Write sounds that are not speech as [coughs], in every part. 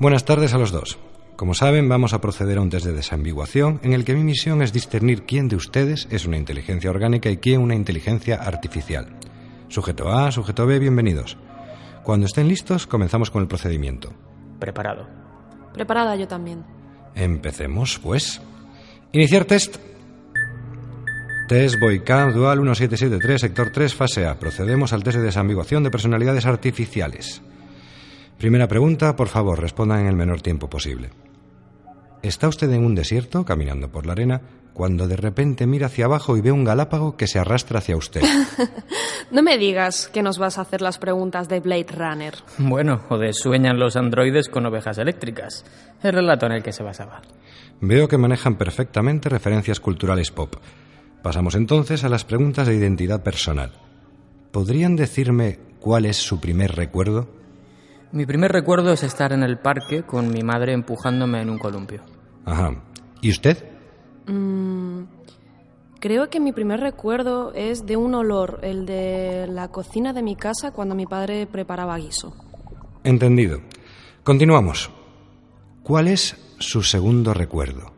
Buenas tardes a los dos. Como saben, vamos a proceder a un test de desambiguación en el que mi misión es discernir quién de ustedes es una inteligencia orgánica y quién una inteligencia artificial. Sujeto A, sujeto B, bienvenidos. Cuando estén listos, comenzamos con el procedimiento. Preparado. Preparada yo también. Empecemos, pues. Iniciar test. Test Boycam Dual 1773, sector 3, fase A. Procedemos al test de desambiguación de personalidades artificiales. Primera pregunta, por favor, respondan en el menor tiempo posible. ¿Está usted en un desierto, caminando por la arena, cuando de repente mira hacia abajo y ve un galápago que se arrastra hacia usted? [laughs] No me digas que nos vas a hacer las preguntas de Blade Runner. Bueno, o de sueñan los androides con ovejas eléctricas. El relato en el que se basaba. Veo que manejan perfectamente referencias culturales pop. Pasamos entonces a las preguntas de identidad personal. ¿Podrían decirme cuál es su primer recuerdo? Mi primer recuerdo es estar en el parque con mi madre empujándome en un columpio. Ajá. ¿Y usted? Mm, creo que mi primer recuerdo es de un olor, el de la cocina de mi casa cuando mi padre preparaba guiso. Entendido. Continuamos. ¿Cuál es su segundo recuerdo?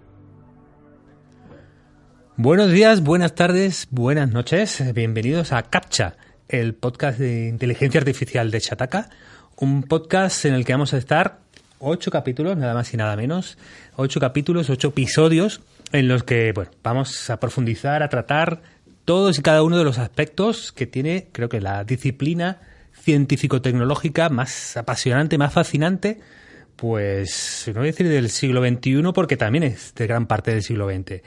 Buenos días, buenas tardes, buenas noches. Bienvenidos a CAPTCHA, el podcast de inteligencia artificial de Chataka. Un podcast en el que vamos a estar ocho capítulos, nada más y nada menos. Ocho capítulos, ocho episodios en los que bueno, vamos a profundizar, a tratar todos y cada uno de los aspectos que tiene, creo que la disciplina científico-tecnológica más apasionante, más fascinante pues no voy a decir del siglo XXI porque también es de gran parte del siglo XX.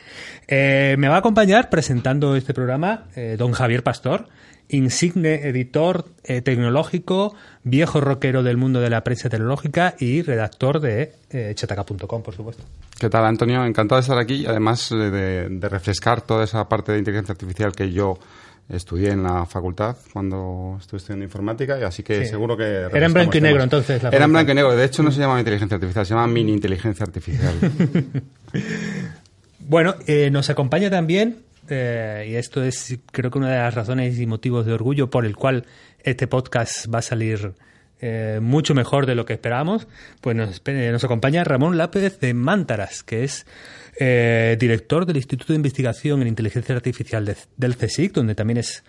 Eh, me va a acompañar presentando este programa eh, don Javier Pastor, insigne editor eh, tecnológico, viejo rockero del mundo de la prensa tecnológica y redactor de chataca.com, por supuesto. ¿Qué tal, Antonio? Encantado de estar aquí y además de, de refrescar toda esa parte de inteligencia artificial que yo estudié en la facultad cuando estuve estudiando informática y así que Sí. seguro que... Era en blanco y negro, temas. entonces, la Era en blanco y negro. De hecho, no se llama inteligencia artificial, se llama mini inteligencia artificial. [laughs] Bueno, eh, nos acompaña también, eh, y esto es creo que una de las razones y motivos de orgullo por el cual este podcast va a salir eh, mucho mejor de lo que esperábamos, pues nos, eh, nos acompaña Ramón Lápez de Mántaras, que es eh, director del Instituto de Investigación en Inteligencia Artificial de- del CSIC, donde también es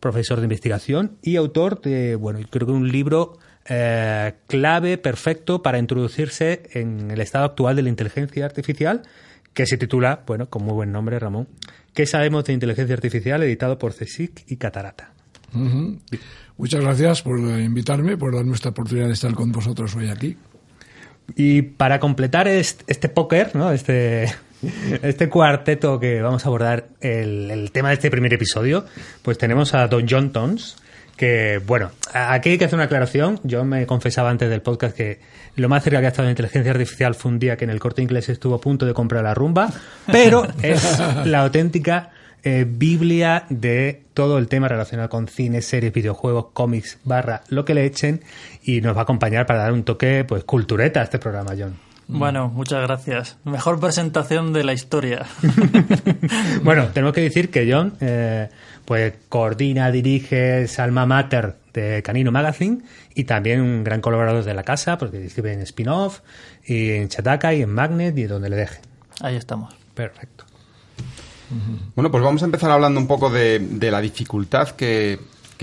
profesor de investigación y autor de, bueno, creo que un libro eh, clave, perfecto para introducirse en el estado actual de la inteligencia artificial, que se titula, bueno, con muy buen nombre, Ramón, ¿Qué sabemos de inteligencia artificial? editado por CSIC y Catarata. Muchas gracias por invitarme, por darme esta oportunidad de estar con vosotros hoy aquí. Y para completar est- este póker, ¿no? este, [laughs] este cuarteto que vamos a abordar el, el tema de este primer episodio, pues tenemos a Don John Tons, que, bueno, aquí hay que hacer una aclaración. Yo me confesaba antes del podcast que lo más cerca que ha estado de inteligencia artificial fue un día que en el corte inglés estuvo a punto de comprar la rumba, pero [laughs] es la auténtica eh, biblia de todo el tema relacionado con cine, series, videojuegos, cómics, barra, lo que le echen, y nos va a acompañar para dar un toque pues cultureta a este programa, John. Bueno, muchas gracias. Mejor presentación de la historia. [laughs] [laughs] Bueno, tenemos que decir que John eh, pues coordina, dirige, es alma mater de Canino Magazine y también un gran colaborador de la casa, porque escribe en spin-off y en Chataka y en Magnet y donde le deje. Ahí estamos. Perfecto. Bueno, pues vamos a empezar hablando un poco de, de la dificultad que,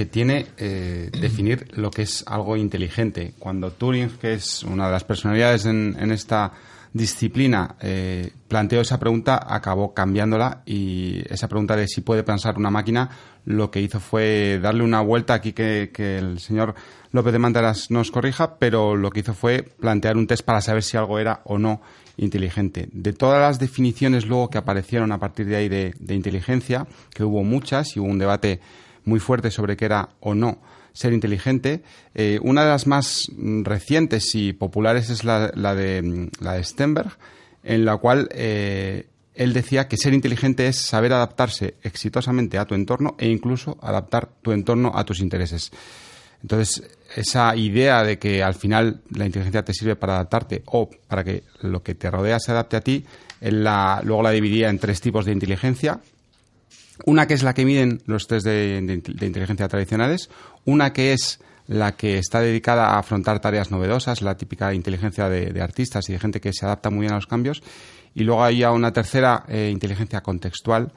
tiene eh, definir lo que es algo inteligente. Cuando Turing, que es una de las personalidades en, esta disciplina, eh, planteó esa pregunta, acabó cambiándola y esa pregunta de si puede pensar una máquina, lo que hizo fue darle una vuelta aquí que, el señor López de Mantaras nos corrija, pero lo que hizo fue plantear un test para saber si algo era o no inteligente. De todas las definiciones luego que aparecieron a partir de ahí de inteligencia, que hubo muchas y hubo un debate muy fuerte sobre qué era o no ser inteligente, eh, una de las más recientes y populares es la, la de, mm, la de Stenberg, en la cual eh, él decía que ser inteligente es saber adaptarse exitosamente a tu entorno e incluso adaptar tu entorno a tus intereses. Entonces, esa idea de que al final la inteligencia te sirve para adaptarte o para que lo que te rodea se adapte a ti, él la, luego la dividía en tres tipos de inteligencia. Una que es la que miden los test de, inteligencia tradicionales, una que es la que está dedicada a afrontar tareas novedosas, la típica inteligencia de, artistas y de gente que se adapta muy bien a los cambios. Y luego había una tercera eh, inteligencia contextual,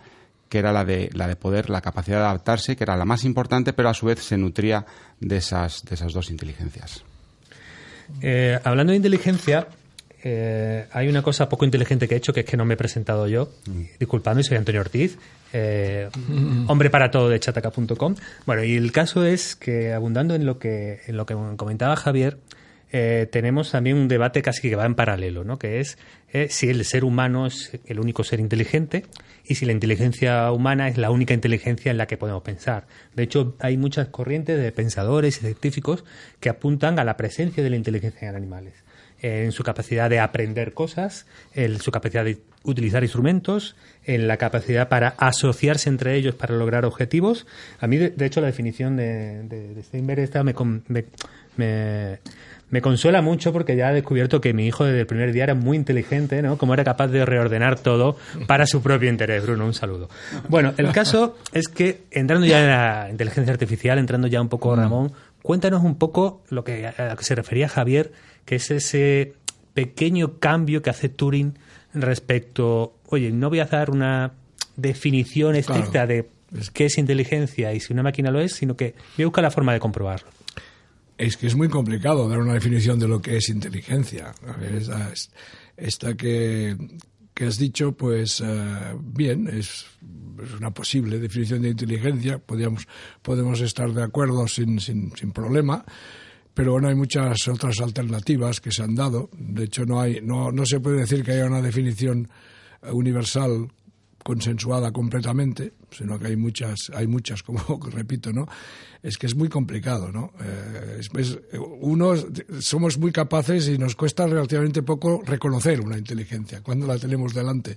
que era la de, la de poder, la capacidad de adaptarse, que era la más importante, pero a su vez se nutría de esas, de esas dos inteligencias. Eh, hablando de inteligencia, eh, hay una cosa poco inteligente que he hecho, que es que no me he presentado yo. Mm. Disculpadme, soy Antonio Ortiz, eh, hombre para todo de chataca.com. Bueno, y el caso es que, abundando en lo que, en lo que comentaba Javier, eh, tenemos también un debate casi que va en paralelo, ¿no? que es si el ser humano es el único ser inteligente y si la inteligencia humana es la única inteligencia en la que podemos pensar. De hecho, hay muchas corrientes de pensadores y científicos que apuntan a la presencia de la inteligencia en animales en su capacidad de aprender cosas, en su capacidad de utilizar instrumentos, en la capacidad para asociarse entre ellos para lograr objetivos. A mí, de, hecho, la definición de, de, Steinberg esta me, me, me, consuela mucho porque ya he descubierto que mi hijo desde el primer día era muy inteligente, ¿no? Como era capaz de reordenar todo para su propio interés. Bruno, un saludo. Bueno, el caso es que entrando ya en la inteligencia artificial, entrando ya un poco, Ramón, cuéntanos un poco lo que, a lo que se refería Javier que es ese pequeño cambio que hace Turing respecto, oye, no voy a dar una definición estricta de qué es inteligencia y si una máquina lo es, sino que voy a buscar la forma de comprobarlo. Es que es muy complicado dar una definición de lo que es inteligencia. esta, que, has dicho, pues eh, bien, es, una posible definición de inteligencia, podríamos, podemos estar de acuerdo sin, sin, sin problema pero bueno, hay muchas otras alternativas que se han dado. De hecho, no, hay, no, no se puede decir que haya una definición universal consensuada completamente, sino que hay muchas, hay muchas, como [laughs] repito, ¿no? Es que es muy complicado, ¿no? Eh, uno, somos muy capaces y nos cuesta relativamente poco reconocer una inteligencia cuando la tenemos delante,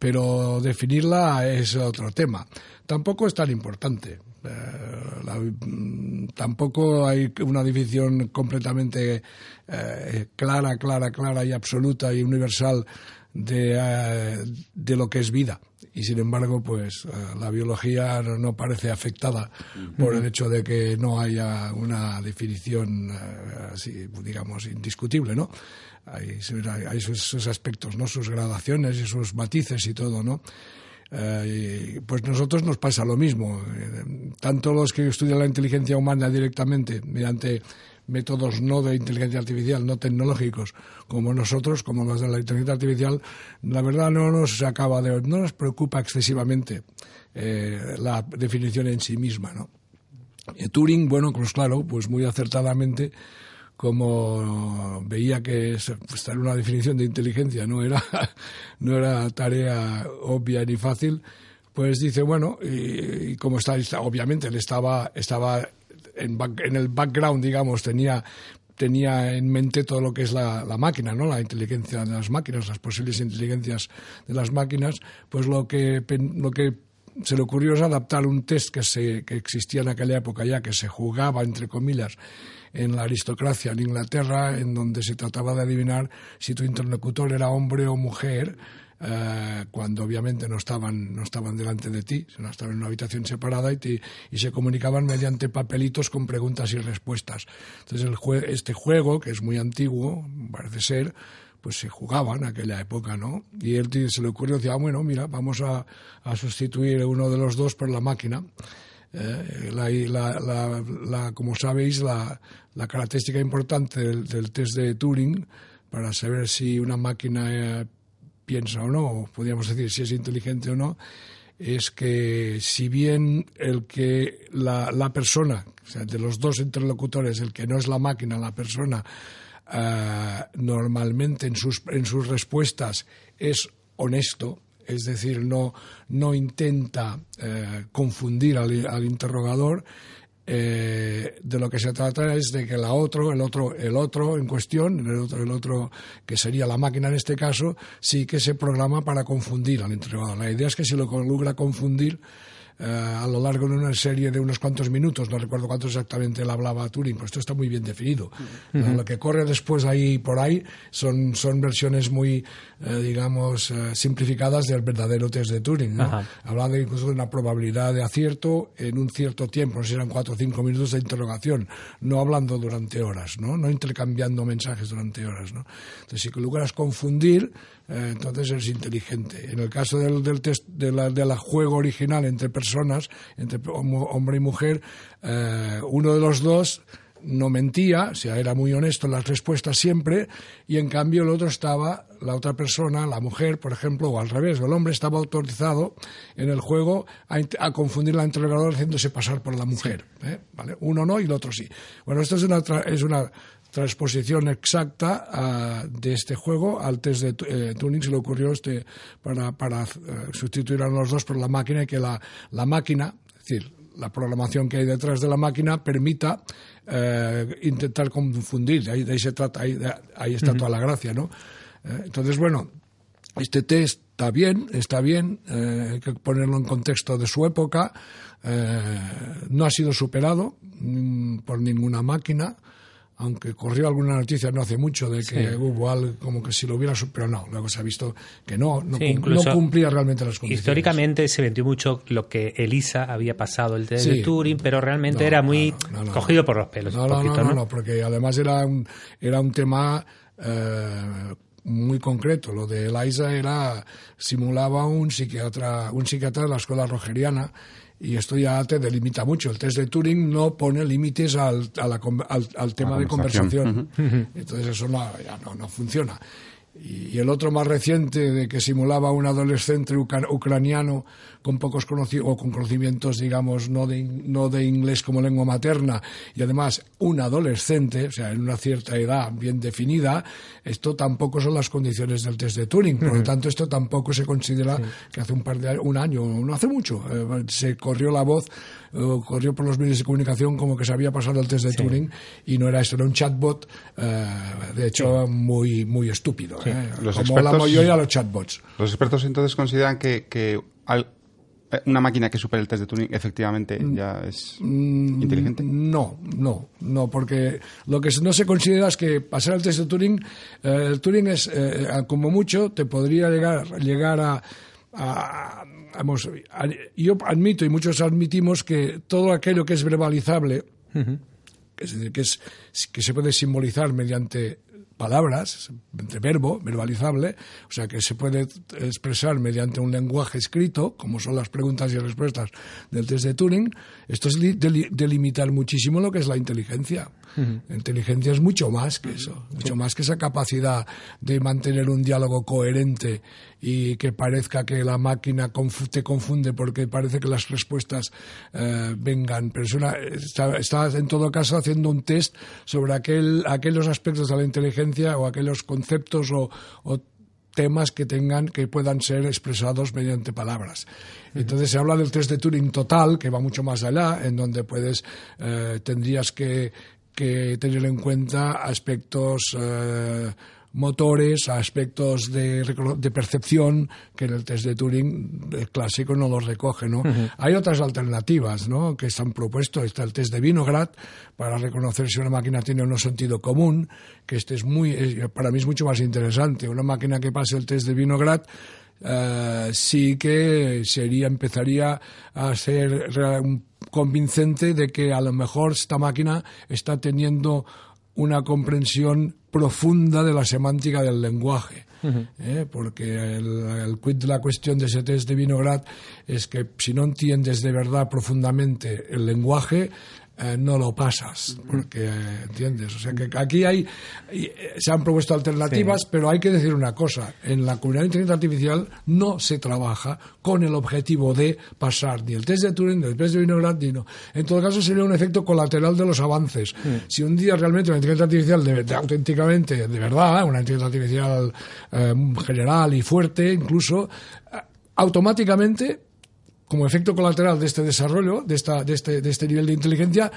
pero definirla es otro tema. Tampoco es tan importante. Eh, mm, tampoco hay una definición completamente eh, clara, clara, clara y absoluta y universal de, eh, de, lo que es vida. Y sin embargo, pues la biología no, parece afectada por el hecho de que no haya una definición así, digamos, indiscutible, ¿no? Hay, hay sus, aspectos, ¿no? Sus gradaciones y sus matices y todo, ¿no? Eh, pues nosotros nos pasa lo mismo. Eh, tanto los que estudian la inteligencia humana directamente mediante métodos no de inteligencia artificial, no tecnológicos, como nosotros, como los de la inteligencia artificial, la verdad no nos acaba de, no nos preocupa excesivamente eh, la definición en sí misma, ¿no? Turing, bueno, pues claro, pues muy acertadamente como veía que estar una definición de inteligencia no era, [laughs] no era tarea obvia ni fácil, pues dice, bueno, y, como está, obviamente él estaba, estaba en, en, el background, digamos, tenía tenía en mente todo lo que es la, la, máquina, ¿no? La inteligencia de las máquinas, las posibles inteligencias de las máquinas, pues lo que, lo que se le ocurrió es adaptar un test que, se, que existía en aquella época ya, que se jugaba, entre comillas, en la aristocracia en Inglaterra, en donde se trataba de adivinar si tu interlocutor era hombre o mujer, eh, cuando obviamente no estaban, no estaban delante de ti, sino estaban en una habitación separada y, y se comunicaban mediante papelitos con preguntas y respuestas. Entonces, el este juego, que es muy antiguo, parece ser, pues se jugaba en aquella época, ¿no? Y él se le ocurrió, decía, ah, bueno, mira, vamos a, a sustituir uno de los dos por la máquina. Eh, la, como sabéis, la, característica importante del, test de Turing para saber si una máquina eh, piensa o no, o podríamos decir si es inteligente o no, es que si bien el que la, persona, o sea, de los dos interlocutores, el que no es la máquina, la persona, eh, normalmente en sus, en sus respuestas es honesto, es decir, no, no intenta eh, confundir al, interrogador. Eh, de lo que se trata es de que la otro, el otro, el otro en cuestión, el otro, el otro que sería la máquina en este caso, sí que se programa para confundir al interrogador. La idea es que si lo logra confundir, eh, a lo largo de una serie de unos cuantos minutos, no recuerdo cuánto exactamente él hablaba a Turing, pues esto está muy bien definido. Lo que corre después ahí por ahí son, son versiones muy, eh, digamos, eh, simplificadas del verdadero test de Turing. ¿no? Incluso de una probabilidad de acierto en un cierto tiempo, no sé si eran cuatro o cinco minutos de interrogación, no hablando durante horas, no, no intercambiando mensajes durante horas. ¿no? Entonces, si logras confundir, eh, entonces eres inteligente. En el caso del, del test de la, de la juego original entre personas, entre hombre y mujer, eh, uno de los dos no mentía, o sea, era muy honesto en las respuestas siempre, y en cambio el otro estaba, la otra persona, la mujer, por ejemplo, o al revés, el hombre estaba autorizado en el juego a, a confundir la interrogadora haciéndose pasar por la mujer. ¿eh? ¿Vale? Uno no y el otro sí. Bueno, esto es una, es una transposición exacta ah, de este juego al test de eh, Turing. Se le ocurrió este para, para eh, sustituir a los dos por la máquina y que la, la máquina, es decir, la programación que hay detrás de la máquina permita eh, intentar confundir. De ahí, de ahí se trata, ahí, de- ahí está toda la gracia, ¿no? Eh, entonces, bueno, este test está bien, está bien, eh, hay que ponerlo en contexto de su época. no ha sido superado mm, por ninguna máquina, aunque corrió alguna noticia no hace mucho de que Sí. hubo algo como que si lo hubiera superado, no, luego se ha visto que no, no, Sí, cum- incluso no cumplía realmente las condiciones. Históricamente se vendió mucho lo que Elisa había pasado el test Sí. de Turing, pero realmente No, era muy no, cogido por los pelos. No, un no, poquito, no, no, ¿no? no, porque además era un, era un tema eh, muy concreto. Lo de Eliza era, simulaba un psiquiatra, un psiquiatra de la escuela rogeriana y esto ya te delimita mucho. El test de Turing no pone límites al, a la con- al, al tema de conversación. Entonces eso no, ya no, no funciona. Y, y el otro más reciente, de que simulaba a un adolescente ucraniano con pocos conocimientos, o con conocimientos, digamos, no de, no de inglés como lengua materna, y además un adolescente, o sea, en una cierta edad bien definida, esto tampoco son las condiciones del test de Turing. Por lo tanto, esto tampoco se considera que hace un par de un año, no hace mucho, eh, se corrió la voz, eh, corrió por los medios de comunicación como que se había pasado el test de Turing, y no era esto, era un chatbot, eh, de hecho, muy, muy estúpido. eh, Los como la expertos- mayoría de los chatbots. Los expertos entonces consideran que, que al- una máquina que supere el test de Turing efectivamente Mm. ya es inteligente. No, no, no, porque lo que no se considera es que pasar el test de Turing, eh, el Turing es, eh, como mucho, te podría llegar, llegar a, a- vamos, a- yo admito y muchos admitimos que todo aquello que es verbalizable, es decir, que, es, que se puede simbolizar mediante palabras, entre verbo, verbalizable, o sea, que se puede expresar mediante un lenguaje escrito, como son las preguntas y respuestas del test de Turing, esto es li- deli- delimitar muchísimo lo que es la inteligencia. La inteligencia es mucho más que eso, mucho más que esa capacidad de mantener un diálogo coherente y que parezca que la máquina te confunde porque parece que las respuestas eh, vengan. Pero es una- está, está, en todo caso haciendo un test sobre aquel, aquellos aspectos de la inteligencia o aquellos conceptos o, o temas que tengan que puedan ser expresados mediante palabras. Entonces se habla del test de Turing total, que va mucho más allá, en donde puedes eh, tendrías que, que tener en cuenta aspectos eh, motores, aspectos de, de percepción que en el test de Turing el clásico no los recoge, ¿no? Hay otras alternativas, ¿no? Que se han propuesto. Está el test de Vinograd para reconocer si una máquina tiene o no sentido común, que este es muy, para mí es mucho más interesante. Una máquina que pase el test de Vinograd eh, sí que sería empezaría a ser re- un- convincente de que a lo mejor esta máquina está teniendo una comprensión profunda de la semántica del lenguaje. ¿eh? Porque el, el quid de la cuestión de ese test de Vinograd es que si no entiendes de verdad profundamente el lenguaje, eh, no lo pasas, porque eh, entiendes. O sea que aquí hay, eh, se han propuesto alternativas, pero hay que decir una cosa: en la comunidad de inteligencia artificial no se trabaja con el objetivo de pasar ni el test de Turing, ni el test de Vinograd, ni no. En todo caso, sería un efecto colateral de los avances. Si un día realmente una inteligencia artificial, de, de- auténticamente, de verdad, una inteligencia artificial eh, general y fuerte, incluso, automáticamente como efecto colateral de este desarrollo, de, esta, de, este, de este nivel de inteligencia,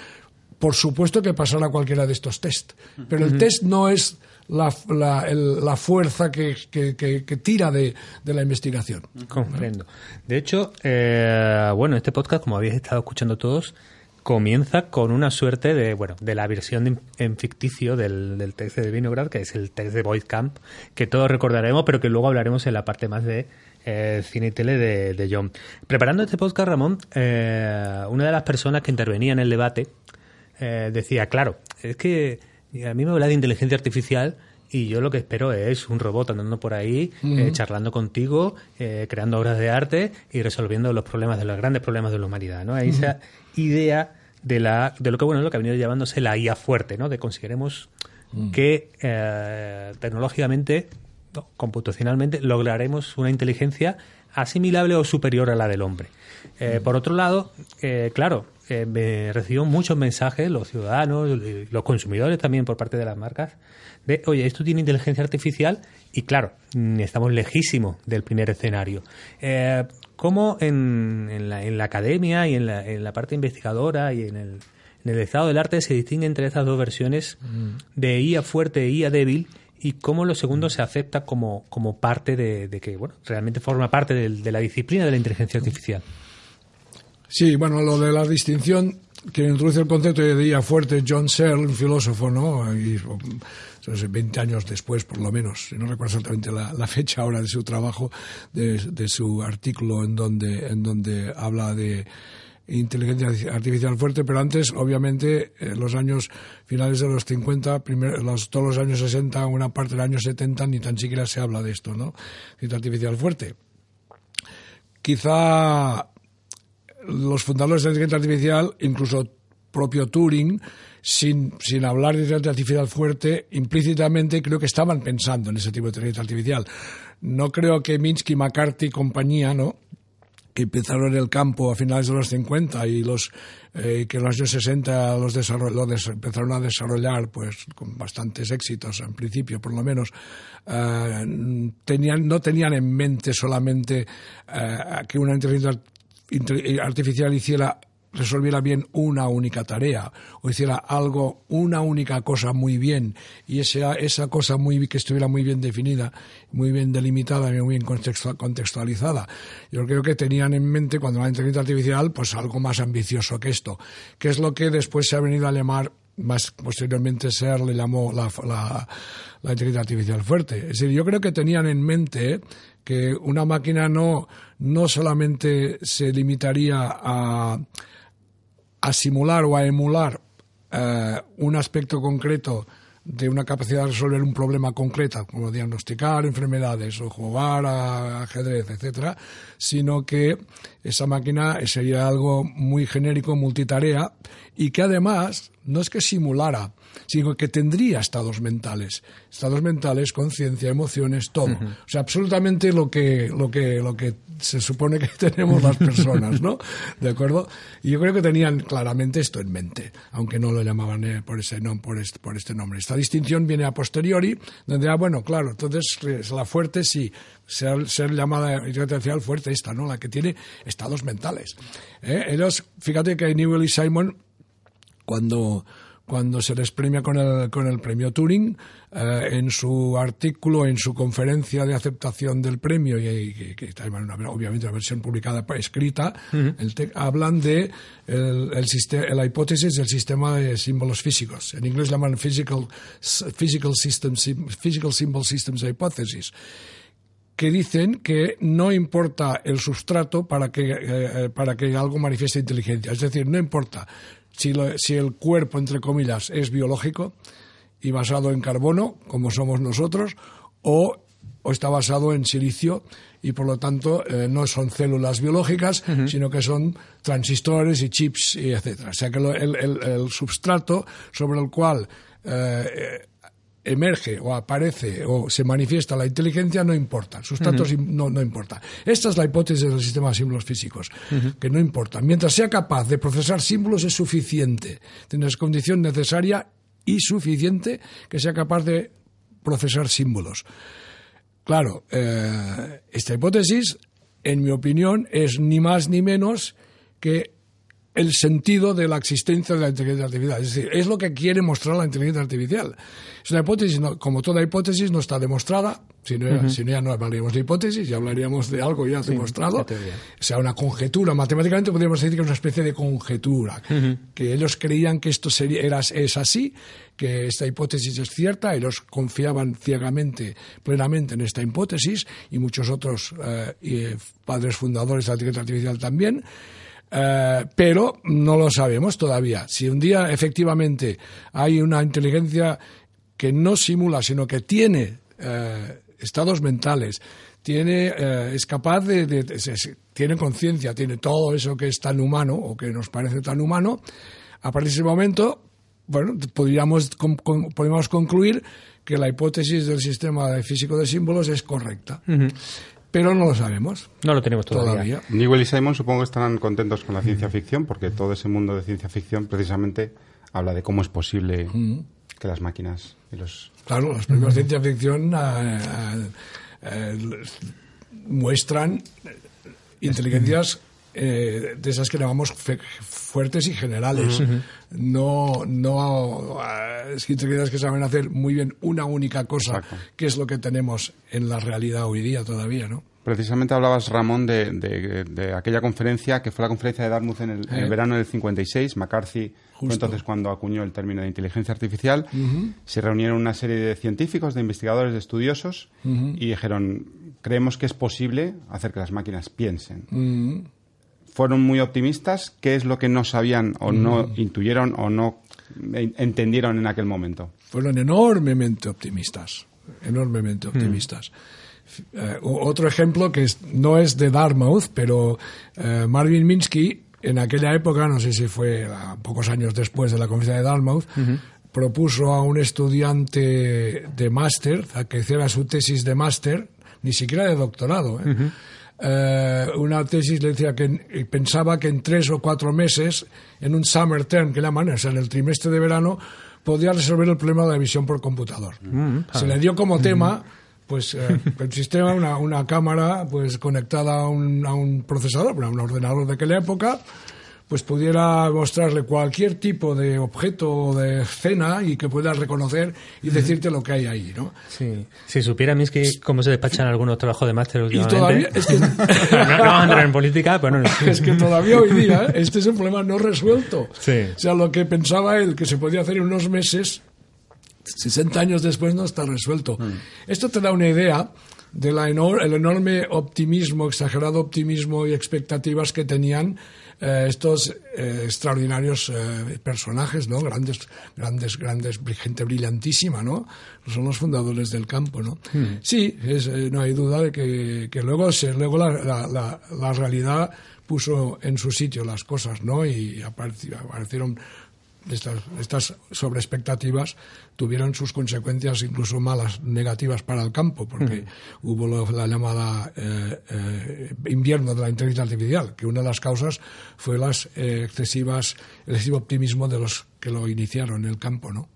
por supuesto que pasará cualquiera de estos test. Pero el test no es la, la, el- la fuerza que, que- que- que tira de, de la investigación. Comprendo. De hecho, eh, bueno, este podcast, como habéis estado escuchando todos, comienza con una suerte de, bueno, de la versión en, en ficticio del, del test de Vinograd, que es el test de Void Camp, que todos recordaremos, pero que luego hablaremos en la parte más de eh, cine y tele de, de John. Preparando este podcast, Ramón, eh, una de las personas que intervenía en el debate eh, decía, claro, es que a mí me habla de inteligencia artificial y yo lo que espero es un robot andando por ahí, eh, charlando contigo, eh, creando obras de arte y resolviendo los problemas de los grandes problemas de la humanidad, ¿no? Hay esa idea de la de lo que bueno lo que ha venido llamándose la IA fuerte, ¿no? De consideremos que eh, tecnológicamente, no, computacionalmente, lograremos una inteligencia asimilable o superior a la del hombre. Eh, Por otro lado, eh, claro, eh, me recibo muchos mensajes, los ciudadanos, los consumidores también por parte de las marcas, de, oye, esto tiene inteligencia artificial y claro, mm, estamos lejísimos del primer escenario. Eh, ¿Cómo en, en la, en la academia y en la, en la parte investigadora y en el, en el estado del arte se distingue entre estas dos versiones de IA fuerte e IA débil y cómo lo segundo se acepta como, como parte de, de que, bueno, realmente forma parte del- de la disciplina de la inteligencia artificial? Sí, bueno, lo de la distinción que introduce el concepto de día fuerte John Searle, un filósofo, ¿no? Y, sé, 20 años después, por lo menos, no recuerdo exactamente la, la fecha ahora de su trabajo, de, de su artículo en donde, en donde habla de inteligencia artificial fuerte, pero antes, obviamente, en los años finales de los 50, primer- los, todos los años 60, una parte del año 70, ni tan siquiera se habla de esto, ¿no? Inteligencia artificial fuerte. Quizá los fundadores de la inteligencia artificial, incluso propio Turing, sin, sin hablar de inteligencia artificial fuerte, implícitamente creo que estaban pensando en ese tipo de inteligencia artificial. No creo que Minsky, McCarthy y compañía, ¿no? Que empezaron en el campo a finales de los 50 y los eh, que en los años 60 los desarroll- lo des- empezaron a desarrollar pues con bastantes éxitos en principio por lo menos eh, tenían no tenían en mente solamente eh, que una inteligencia inte- artificial hiciera resolviera bien una única tarea o hiciera algo, una única cosa muy bien y esa, esa cosa muy, que estuviera muy bien definida, muy bien delimitada y muy bien contextua- contextualizada. Yo creo que tenían en mente cuando la inteligencia artificial pues algo más ambicioso que esto, que es lo que después se ha venido a llamar más posteriormente Ser le llamó la, la, la inteligencia artificial fuerte. Es decir, yo creo que tenían en mente que una máquina no, no solamente se limitaría a, a simular o a emular eh, un aspecto concreto de una capacidad de resolver un problema concreto, como diagnosticar enfermedades o jugar a ajedrez, etcétera, sino que esa máquina sería algo muy genérico, multitarea, y que además no es que simulara, sino que tendría estados mentales, estados mentales, conciencia, emociones, todo. O sea, absolutamente lo que, lo que, lo que se supone que [laughs] tenemos las personas, ¿no? ¿De acuerdo? Y yo creo que tenían claramente esto en mente, aunque no lo llamaban eh, por ese nom- por este, por este nombre. Esta distinción viene a posteriori, donde, ah, bueno, claro, entonces eh, la fuerte sí, ser, ser llamada artificial fuerte esta, ¿no? La que tiene estados mentales. ¿eh? Ellos, fíjate que Newell y Simon cuando, cuando se les premia con el, con el premio Turing, eh, en su artículo, en su conferencia de aceptación del premio, y, y que, está en una- obviamente una versión publicada pa- escrita, el te- hablan de el, el la hipótesis del sistema de símbolos físicos. En inglés llaman physical, physical, systems, physical symbol systems hypothesis que dicen que no importa el sustrato para que, eh, para que algo manifieste inteligencia. Es decir, no importa si, lo- si el cuerpo, entre comillas, es biológico y basado en carbono, como somos nosotros, o, o está basado en silicio y, por lo tanto, eh, no son células biológicas, sino que son transistores y chips, y etcétera. O sea que lo- el, el- el substrato sobre el cual eh, emerge o aparece o se manifiesta la inteligencia no importa, el sustrato sim- no, no importa. Esta es la hipótesis del sistema de símbolos físicos, que no importa. Mientras sea capaz de procesar símbolos es suficiente. Tienes condición necesaria y suficiente que sea capaz de procesar símbolos. Claro, eh, esta hipótesis, en mi opinión, es ni más ni menos que el sentido de la existencia de la inteligencia artificial. Es decir, es lo que quiere mostrar la inteligencia artificial. Es una hipótesis, como toda hipótesis, no está demostrada. Si no, si no ya no hablaríamos de hipótesis, ya hablaríamos de algo ya demostrado. O sea, una conjetura. Matemáticamente podríamos decir que es una especie de conjetura. Que ellos creían que esto sería, era, es así, que esta hipótesis es cierta, ellos confiaban ciegamente, plenamente en esta hipótesis, y muchos otros eh, padres fundadores de la inteligencia artificial también. Eh, pero no lo sabemos todavía. Si un día efectivamente hay una inteligencia que no simula, sino que tiene eh, estados mentales, tiene, eh, es capaz de, tiene conciencia, tiene todo eso que es tan humano o que nos parece tan humano, a partir de ese momento, bueno, podríamos, podríamos concluir que la hipótesis del sistema físico de símbolos es correcta pero no lo sabemos. No lo tenemos todavía. Newell y Simon supongo que estarán contentos con la ciencia ficción, porque todo ese mundo de ciencia ficción precisamente habla de cómo es posible que las máquinas y los... Claro, las primeras ciencia ficción eh, eh, eh, muestran inteligencias de esas que llamamos fuertes y generales. No, no inteligencias que saben hacer muy bien una única cosa, que es lo que tenemos en la realidad hoy día todavía, ¿no? Precisamente hablabas, Ramón, de, de, aquella conferencia que fue la conferencia de Dartmouth en el, eh. verano del 56. McCarthy fue entonces cuando acuñó el término de inteligencia artificial. Se reunieron una serie de científicos, de investigadores, de estudiosos y dijeron, creemos que es posible hacer que las máquinas piensen. Fueron muy optimistas. ¿Qué es lo que no sabían o no intuyeron o no entendieron en aquel momento? Fueron enormemente optimistas, enormemente optimistas. Eh, otro ejemplo que no es de Dartmouth, pero eh, Marvin Minsky, en aquella época, no sé si fue pocos años después de la conferencia de Dartmouth, propuso a un estudiante de máster a que hiciera su tesis de máster, ni siquiera de doctorado. ¿eh? Una tesis le decía que pensaba que en tres o cuatro meses, en un summer term que llaman, o sea, en el trimestre de verano, podía resolver el problema de la visión por computador. Se le dio como tema pues eh, [laughs] el sistema, una, una, cámara pues conectada a un, a un procesador, a un ordenador de aquella época, pues pudiera mostrarle cualquier tipo de objeto o de escena y que pueda reconocer y decirte lo que hay ahí, ¿no? Sí. Si supiera mis que cómo se despachan algunos trabajos de máster últimamente... Y todavía... Es que... [laughs] no, vamos a entrar en política, pero no... [laughs] es que todavía hoy día este es un problema no resuelto. Sí. O sea, lo que pensaba él que se podía hacer en unos meses 60 años después no está resuelto. Mm. Esto te da una idea del el enorme optimismo, exagerado optimismo y expectativas que tenían eh, estos eh, extraordinarios eh, personajes, ¿no? Grandes, grandes, grandes, gente brillantísima, ¿no? Son los fundadores del campo, ¿no? Mm. Sí, no hay duda de que, que luego, se, luego la, la, la, realidad puso en su sitio las cosas, ¿no? Y aparecieron estas, estas sobreexpectativas tuvieron sus consecuencias incluso malas, negativas para el campo, porque hubo la llamada eh, eh, invierno de la inteligencia artificial, que una de las causas fue las eh, excesivas, el excesivo optimismo de los que lo iniciaron en el campo, ¿no?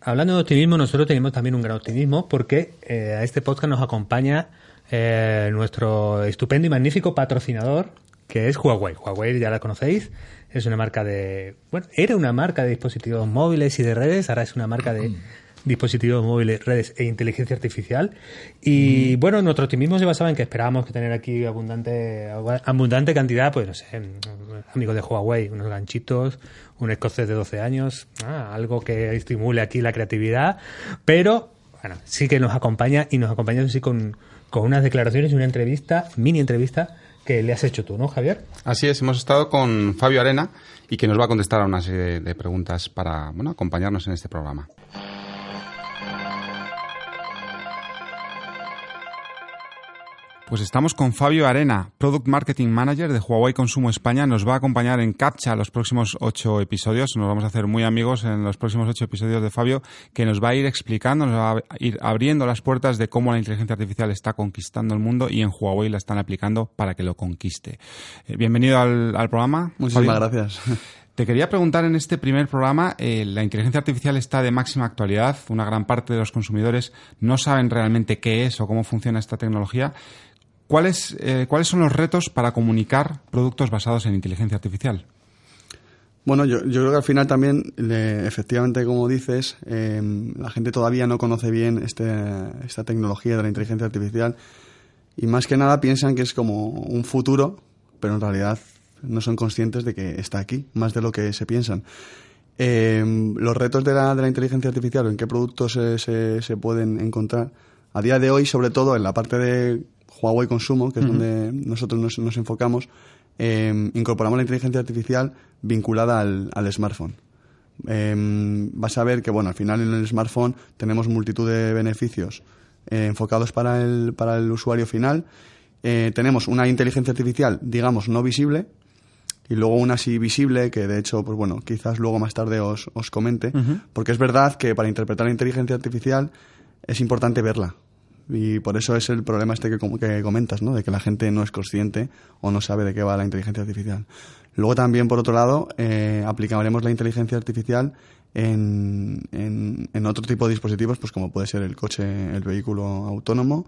Hablando de optimismo, nosotros tenemos también un gran optimismo porque a este podcast nos acompaña nuestro estupendo y magnífico patrocinador, que es Huawei. Huawei ya la conocéis, es una marca de. Bueno, era una marca de dispositivos móviles y de redes, ahora es una marca de dispositivos móviles, redes e inteligencia artificial. Y bueno, nuestro optimismo se basaba en que esperábamos que tener aquí abundante, abundante cantidad, pues no sé, amigos de Huawei, unos ganchitos, un escocés de 12 años, ah, algo que estimule aquí la creatividad, pero bueno, sí que nos acompaña y nos acompaña así con, con unas declaraciones y una entrevista, mini entrevista que le has hecho tú, ¿no, Javier? Así es, hemos estado con Fabio Arena y que nos va a contestar a una serie de preguntas para bueno, acompañarnos en este programa. Pues estamos con Fabio Arena, Product Marketing Manager de Huawei Consumo España. Nos va a acompañar en CAPTCHA los próximos ocho episodios. Nos vamos a hacer muy amigos en los próximos ocho episodios de Fabio, que nos va a ir explicando, nos va a ir abriendo las puertas de cómo la inteligencia artificial está conquistando el mundo y en Huawei la están aplicando para que lo conquiste. Eh, bienvenido al, programa. Muchísimas gracias. Te quería preguntar en este primer programa, eh, la inteligencia artificial está de máxima actualidad, una gran parte de los consumidores no saben realmente qué es o cómo funciona esta tecnología. ¿Cuáles, eh, ¿Cuáles son los retos para comunicar productos basados en inteligencia artificial? Bueno, yo, yo creo que al final también, efectivamente, como dices, eh, la gente todavía no conoce bien este, esta tecnología de la inteligencia artificial y más que nada piensan que es como un futuro, pero en realidad no son conscientes de que está aquí, más de lo que se piensan. Eh, los retos de la, de la inteligencia artificial en qué productos se, se pueden encontrar, a día de hoy, sobre todo en la parte de Huawei Consumo, que es donde nosotros nos, nos enfocamos, eh, incorporamos la inteligencia artificial vinculada al, al smartphone. Eh, vas a ver que, bueno, al final en el smartphone tenemos multitud de beneficios eh, enfocados para el, para el usuario final. Eh, tenemos una inteligencia artificial, digamos, no visible, y luego una sí visible, que de hecho, pues bueno, quizás luego más tarde os, os comente, porque es verdad que para interpretar la inteligencia artificial es importante verla. Y por eso es el problema este que, que comentas, ¿no? De que la gente no es consciente o no sabe de qué va la inteligencia artificial. Luego también, por otro lado, eh, aplicaremos la inteligencia artificial en, en, en otro tipo de dispositivos, pues como puede ser el coche, el vehículo autónomo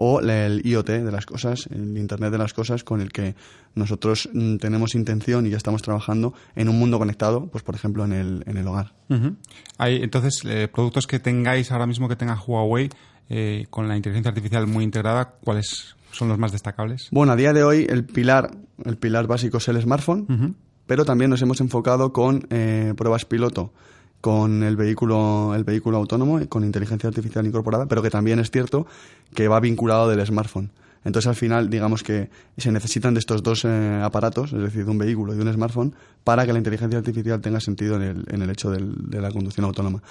o el IoT de las cosas, el Internet de las cosas, con el que nosotros mm, tenemos intención y ya estamos trabajando en un mundo conectado, pues por ejemplo en el, en el hogar. Hay, entonces, eh, productos que tengáis ahora mismo que tenga Huawei eh, con la inteligencia artificial muy integrada, ¿cuáles son los más destacables? Bueno, a día de hoy el pilar, el pilar básico es el smartphone, pero también nos hemos enfocado con eh, pruebas piloto con el vehículo, el vehículo autónomo y con inteligencia artificial incorporada, pero que también es cierto que va vinculado del smartphone. Entonces, al final, digamos que se necesitan de estos dos eh, aparatos, es decir, de un vehículo y un smartphone, para que la inteligencia artificial tenga sentido en el, en el hecho del- de la conducción autónoma.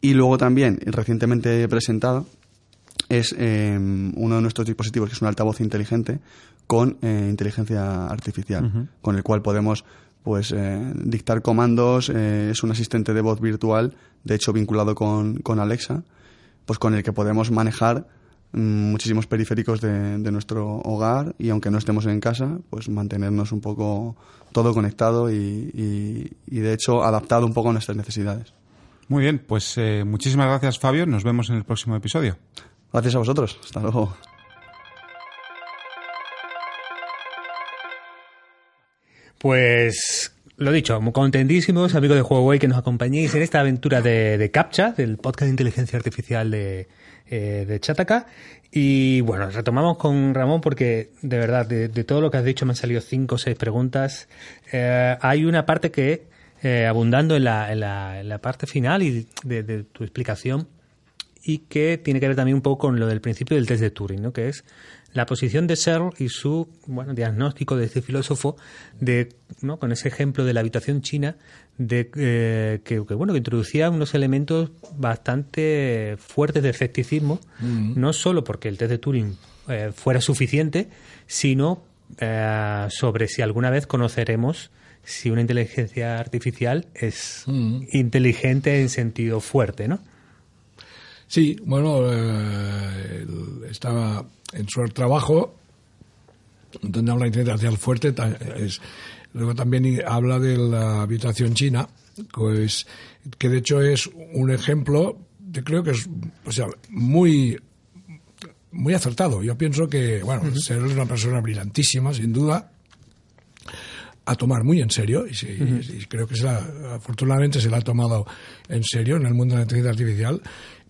Y luego también, recientemente presentado, es eh, uno de nuestros dispositivos, que es un altavoz inteligente con eh, inteligencia artificial, con el cual podemos pues eh, dictar comandos, eh, es un asistente de voz virtual, de hecho vinculado con, con Alexa, pues con el que podemos manejar mm, muchísimos periféricos de, de nuestro hogar y aunque no estemos en casa, pues mantenernos un poco todo conectado y, y- y, de hecho adaptado un poco a nuestras necesidades. Muy bien, pues eh, muchísimas gracias, Fabio. Nos vemos en el próximo episodio. Gracias a vosotros. Hasta luego. Pues lo dicho, contentísimos, amigos de Huawei, que nos acompañéis en esta aventura de, CAPTCHA, del podcast de inteligencia artificial de, eh, Chataka. Y bueno, retomamos con Ramón porque de verdad, de, todo lo que has dicho me han salido cinco o seis preguntas. Eh, hay una parte que, eh, abundando en la, parte final y de tu explicación, y que tiene que ver también un poco con lo del principio del test de Turing, ¿no? que es la posición de Searle y su bueno, diagnóstico de este filósofo de, ¿no? con ese ejemplo de la habitación china de eh, que, que, bueno que introducía unos elementos bastante fuertes de escepticismo no solo porque el test de Turing eh, fuera suficiente sino eh, sobre si alguna vez conoceremos si una inteligencia artificial es inteligente en sentido fuerte, ¿no? Sí, bueno, eh, estaba en su trabajo, donde habla de inteligencia artificial fuerte, es, luego también habla de la habitación china, pues, que de hecho es un ejemplo, yo creo que es, o sea, muy, muy acertado. Yo pienso que, bueno, Searle es una persona brillantísima, sin duda, a tomar muy en serio y, sí, y creo que se la, afortunadamente se la ha tomado en serio en el mundo de la inteligencia artificial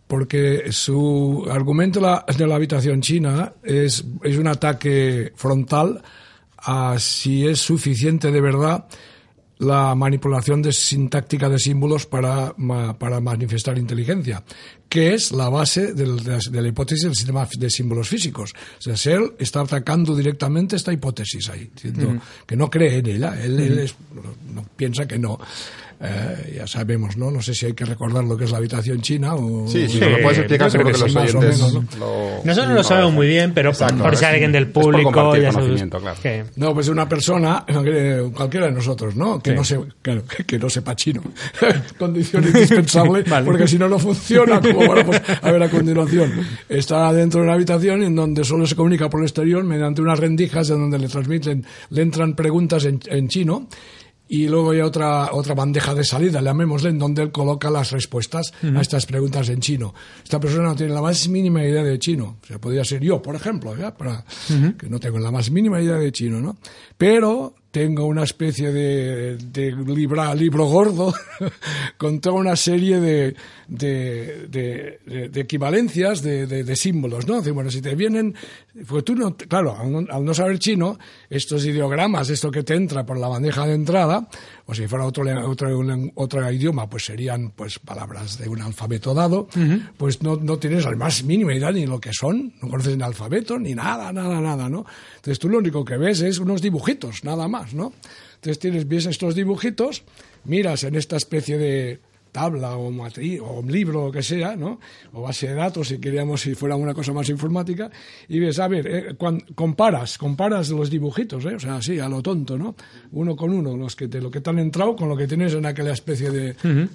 porque su argumento de la habitación china es, es un ataque frontal a si es suficiente de verdad la manipulación de sintáctica de símbolos para, para manifestar inteligencia, que es la base de, la, de la hipótesis del sistema de símbolos físicos. O sea, Searle está atacando directamente esta hipótesis ahí, diciendo que no cree en ella, él, él es- no piensa que no. Eh, ya sabemos, ¿no? No sé si hay que recordar lo que es la habitación china o... Sí, sí, lo puedes explicar seguro que que los oyentes menos, lo- Nosotros lo sabemos muy bien, pero Exacto, por si alguien del público ya sabes claro. que- No, pues una persona, eh, cualquiera de nosotros, ¿no? Que, no, se, claro, que, que no sepa chino. [laughs] Condición indispensable, [laughs] Vale. porque si no, no funciona, [laughs] como vamos a ver a continuación. Está dentro de una habitación en donde solo se comunica por el exterior mediante unas rendijas en donde le transmiten, le entran preguntas en, en chino. Y luego hay otra, otra bandeja de salida, llamémosle, en donde él coloca las respuestas a estas preguntas en chino. Esta persona no tiene la más mínima idea de chino. O sea, podría ser yo, por ejemplo, ¿ya? Para, que no tengo la más mínima idea de chino, ¿no? Pero tengo una especie de, de libra- libro gordo [laughs] con toda una serie de, de, de- equivalencias de, símbolos, ¿no? Bueno, si te vienen, pues tú no, claro, al no saber chino, estos ideogramas, esto que te entra por la bandeja de entrada, o si fuera otro, otro, otro idioma, pues serían pues palabras de un alfabeto dado, pues no, no tienes la más mínima idea ni lo que son, no conoces ni alfabeto, ni nada, nada, nada, ¿no? Entonces tú lo único que ves es unos dibujitos, nada más, ¿no? Entonces tienes, ves estos dibujitos, miras en esta especie de tabla o matriz o un libro o que sea, ¿no? O base de datos si queríamos si fuera una cosa más informática y ves, a ver, eh, comparas, comparas los dibujitos, ¿eh? O sea, así a lo tonto, ¿no? Uno con uno, los que te, lo que te han entrado con lo que tienes en aquella especie de,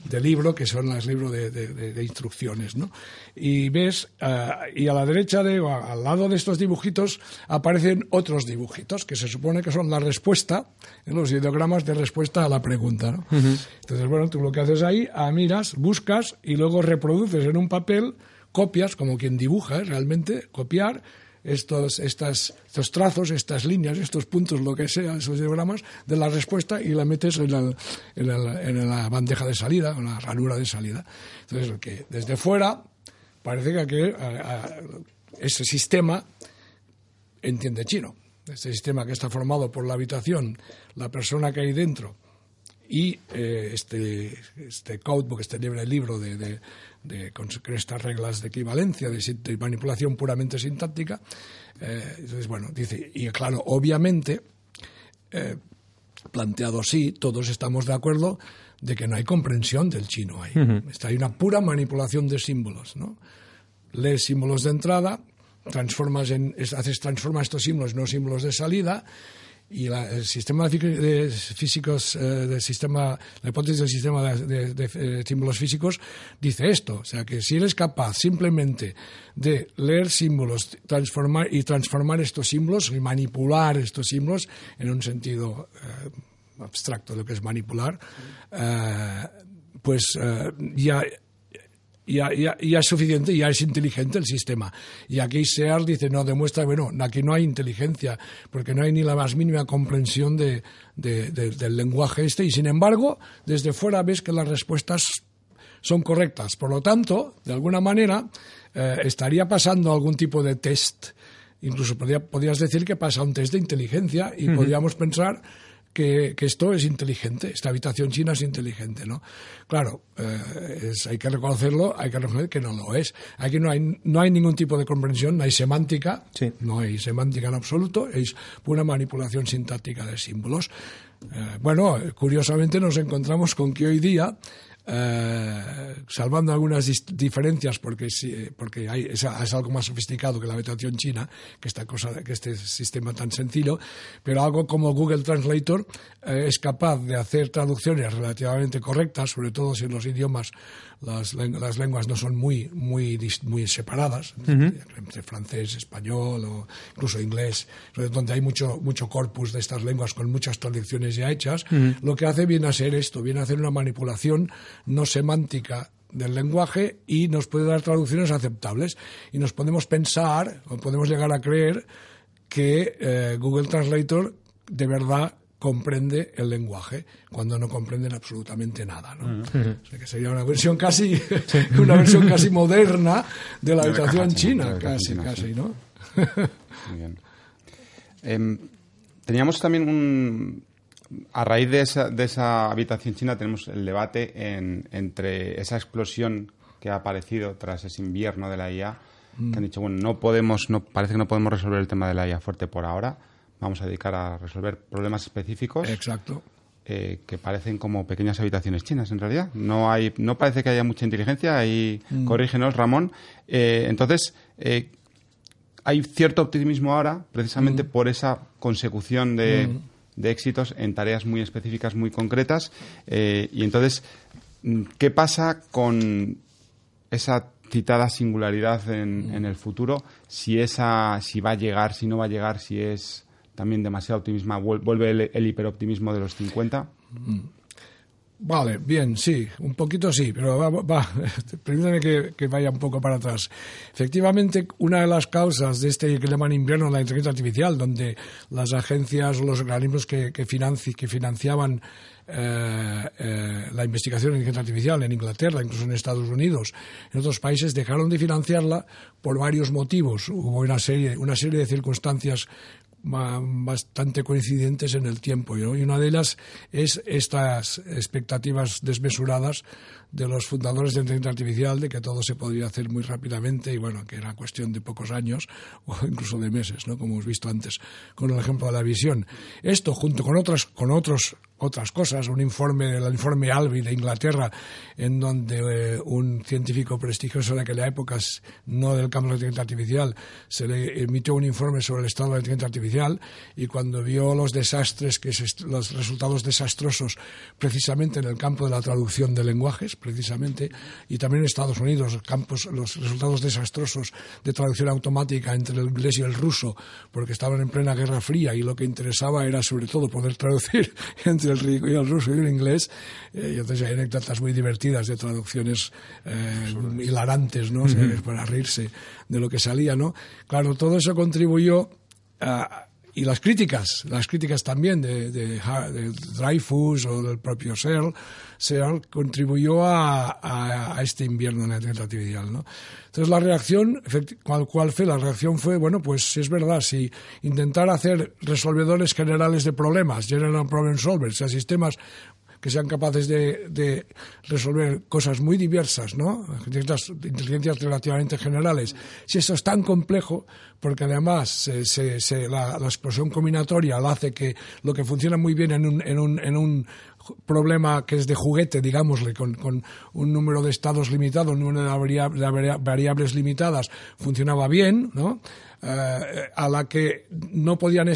de libro que son los libros de- de instrucciones, ¿no? Y ves, ah, y a la derecha de, o al lado de estos dibujitos aparecen otros dibujitos que se supone que son la respuesta, en los ideogramas de respuesta a la pregunta, ¿no? Entonces, bueno, tú lo que haces ahí, ah, miras, buscas y luego reproduces en un papel, copias, como quien dibuja, ¿eh? realmente, copiar estos, estas, estos trazos, estas líneas, estos puntos, lo que sea, esos diagramas, de la respuesta y la metes en, la- en la- en la bandeja de salida, en la ranura de salida. Entonces, que desde fuera parece que a- ese sistema entiende chino. Este sistema que está formado por la habitación, la persona que hay dentro y eh, este, este codebook, este libre libro de, de, de- con estas reglas de equivalencia, de, de manipulación puramente sintáctica. eh, entonces, bueno, dice, y claro, obviamente, eh, planteado así, todos estamos de acuerdo de que no hay comprensión del chino ahí. Está- Hay una pura manipulación de símbolos, ¿no? lees símbolos de entrada, transformas en, es- haces transforma estos símbolos no símbolos de salida y la- el sistema de, físicos eh, del sistema la hipótesis del sistema de, de- de, eh, símbolos físicos dice esto o sea que si eres capaz simplemente de leer símbolos transformar y transformar estos símbolos y manipular estos símbolos en un sentido eh, abstracto de lo que es manipular eh, pues eh, ya ya, ya, ya es suficiente, ya es inteligente el sistema. Y aquí Sear dice, no, demuestra, bueno, aquí no hay inteligencia, porque no hay ni la más mínima comprensión de, de- de- del lenguaje este, y sin embargo, desde fuera ves que las respuestas son correctas. Por lo tanto, de alguna manera, eh, estaría pasando algún tipo de test. Incluso podría- podrías decir que pasa un test de inteligencia y podríamos pensar que, que esto es inteligente, esta habitación china es inteligente, ¿no? Claro, eh, es- hay que reconocerlo, hay que reconocer que no lo es. Aquí no hay, no hay ningún tipo de comprensión, no hay semántica, Sí. no hay semántica en absoluto, es pura manipulación sintáctica de símbolos. Eh, bueno, curiosamente nos encontramos con que hoy día, eh, salvando algunas diferencias, porque, sí, porque hay, es, es algo más sofisticado que la habitación china, que esta cosa, que este sistema tan sencillo, pero algo como Google Translator eh, es capaz de hacer traducciones relativamente correctas, sobre todo si en los idiomas las, las lenguas no son muy, muy, muy separadas, entre francés, español o incluso inglés, donde hay mucho, mucho corpus de estas lenguas con muchas traducciones ya hechas, lo que hace viene a ser esto, viene a hacer una manipulación no semántica del lenguaje y nos puede dar traducciones aceptables. Y nos podemos pensar, o podemos llegar a creer, que eh, Google Translator de verdad comprende el lenguaje cuando no comprenden absolutamente nada, ¿no? O sea que sería una versión casi [laughs] una versión casi moderna de la De habitación china, de casi, china, casi, sí. ¿no? Muy bien. Em, teníamos también un. A raíz de esa, de esa habitación china, tenemos el debate en- entre esa explosión que ha aparecido tras ese invierno de la IA, que han dicho, bueno, no podemos, no, parece que no podemos resolver el tema de la IA fuerte por ahora, vamos a dedicar a resolver problemas específicos Exacto. eh, que parecen como pequeñas habitaciones chinas en realidad. No hay, no parece que haya mucha inteligencia. Ahí, corrígenos, Ramón. Eh, entonces, eh, hay cierto optimismo ahora, precisamente por esa consecución de, de éxitos en tareas muy específicas, muy concretas. Y entonces, mm, ¿qué pasa con esa citada singularidad en, en el futuro? Si esa, si va a llegar, si no va a llegar, si es también demasiado optimismo, vuel- vuelve el, hiperoptimismo de los 50. Vale, bien, sí, un poquito sí, pero va, va, [laughs] permítame que, vaya un poco para atrás. Efectivamente, una de las causas de este que llaman invierno de la inteligencia artificial, donde las agencias o los organismos que, que, financi, que financiaban eh, eh, la investigación en inteligencia artificial en Inglaterra, incluso en Estados Unidos, en otros países, dejaron de financiarla por varios motivos. Hubo una serie, una serie de circunstancias bastante coincidentes en el tiempo. Y una de ellas es estas expectativas desmesuradas de los fundadores de inteligencia artificial de que todo se podría hacer muy rápidamente y bueno, que era cuestión de pocos años [laughs] o incluso de meses, ¿no? Como hemos visto antes con el ejemplo de la visión. Esto junto con otras con otros otras cosas, un informe, el informe Albi de Inglaterra, en donde eh, un científico prestigioso de aquella época, no del campo de la inteligencia artificial, se le emitió un informe sobre el estado de la inteligencia artificial y cuando vio los desastres, que los resultados desastrosos precisamente en el campo de la traducción de lenguajes, precisamente, y también en Estados Unidos, campos, los resultados desastrosos de traducción automática entre el inglés y el ruso, porque estaban en plena Guerra Fría y lo que interesaba era sobre todo poder traducir [laughs] entre el rico y el ruso y el inglés. Eh, y entonces hay anécdotas muy divertidas de traducciones eh, hilarantes, ¿no? para reírse de lo que salía, ¿no? Claro, todo eso contribuyó a y las críticas, las críticas también de, de, Dreyfus o del propio Searle, Searle contribuyó a, este invierno en inteligencia artificial. ¿no? Entonces la reacción, ¿cuál, ¿cuál, fue? La reacción fue, bueno, pues es verdad, si intentar hacer resolvedores generales de problemas, general problem solvers, o sea, sistemas que sean capaces de, resolver cosas muy diversas, ¿no? inteligencias relativamente generales. Si eso es tan complejo, porque además la, explosión combinatoria la hace que lo que funciona muy bien en un, en un, en un problema que es de juguete, digámosle, con, un número de estados limitado, un número de variables limitadas, funcionaba bien, ¿no? Eh, a la que no podían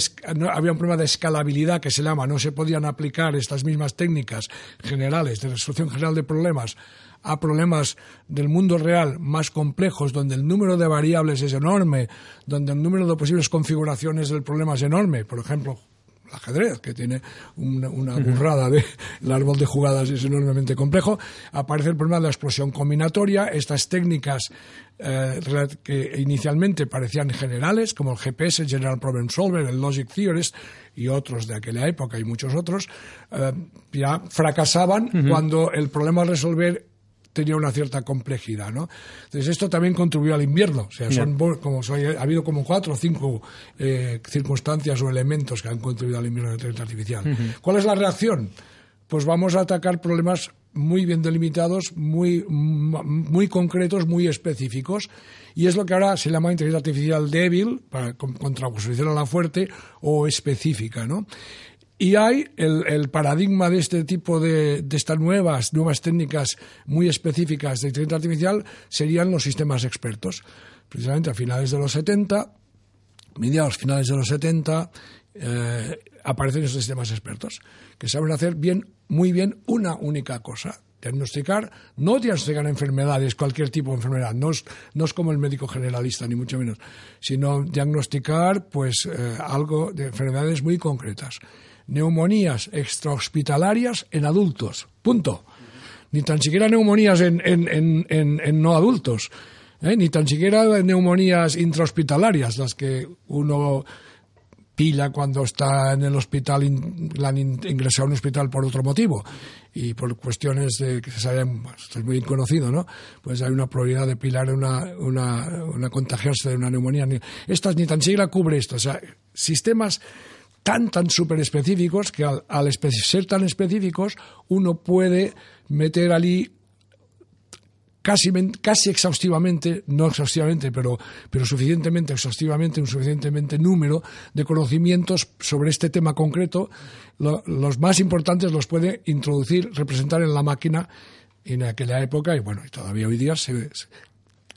había un problema de escalabilidad que se llama, no se podían aplicar estas mismas técnicas generales de resolución general de problemas a problemas del mundo real más complejos, donde el número de variables es enorme, donde el número de posibles configuraciones del problema es enorme. Por ejemplo, ajedrez, que tiene una, burrada de el árbol de jugadas es enormemente complejo, aparece el problema de la explosión combinatoria, estas técnicas eh, que inicialmente parecían generales, como el GPS, el General Problem Solver, el Logic Theorist y otros de aquella época y muchos otros, eh, ya fracasaban cuando el problema a resolver tenía una cierta complejidad, ¿no? Entonces esto también contribuyó al invierno, o sea, son como ha habido como cuatro o cinco eh, circunstancias o elementos que han contribuido al invierno de la inteligencia artificial. ¿Cuál es la reacción? Pues vamos a atacar problemas muy bien delimitados, muy, muy concretos, muy específicos, y es lo que ahora se llama inteligencia artificial débil, para contraposición a la fuerte, o específica, ¿no? Y hay el, paradigma de este tipo de, de, estas nuevas, nuevas técnicas muy específicas de inteligencia artificial serían los sistemas expertos. Precisamente a finales de los 70, mediados finales de los 70, eh, aparecen estos sistemas expertos que saben hacer bien, muy bien una única cosa. Diagnosticar, no diagnosticar enfermedades, cualquier tipo de enfermedad, no es, no es como el médico generalista, ni mucho menos, sino diagnosticar pues eh, algo de enfermedades muy concretas neumonías extrahospitalarias en adultos. Punto. Ni tan siquiera neumonías en, en, no adultos. ¿eh? Ni tan siquiera neumonías intrahospitalarias, las que uno pilla cuando está en el hospital, la han ingresado a un hospital por otro motivo y por cuestiones de, que se saben, es muy conocido, ¿no? Pues hay una probabilidad de pilar una, una, una contagiarse de una neumonía. Estas ni tan siquiera cubre esto. O sea, sistemas tan, tan súper específicos que al, ser tan específicos uno puede meter allí casi, casi exhaustivamente, no exhaustivamente, pero, pero suficientemente exhaustivamente, un suficientemente número de conocimientos sobre este tema concreto, los más importantes los puede introducir, representar en la máquina en aquella época y bueno, y todavía hoy día se,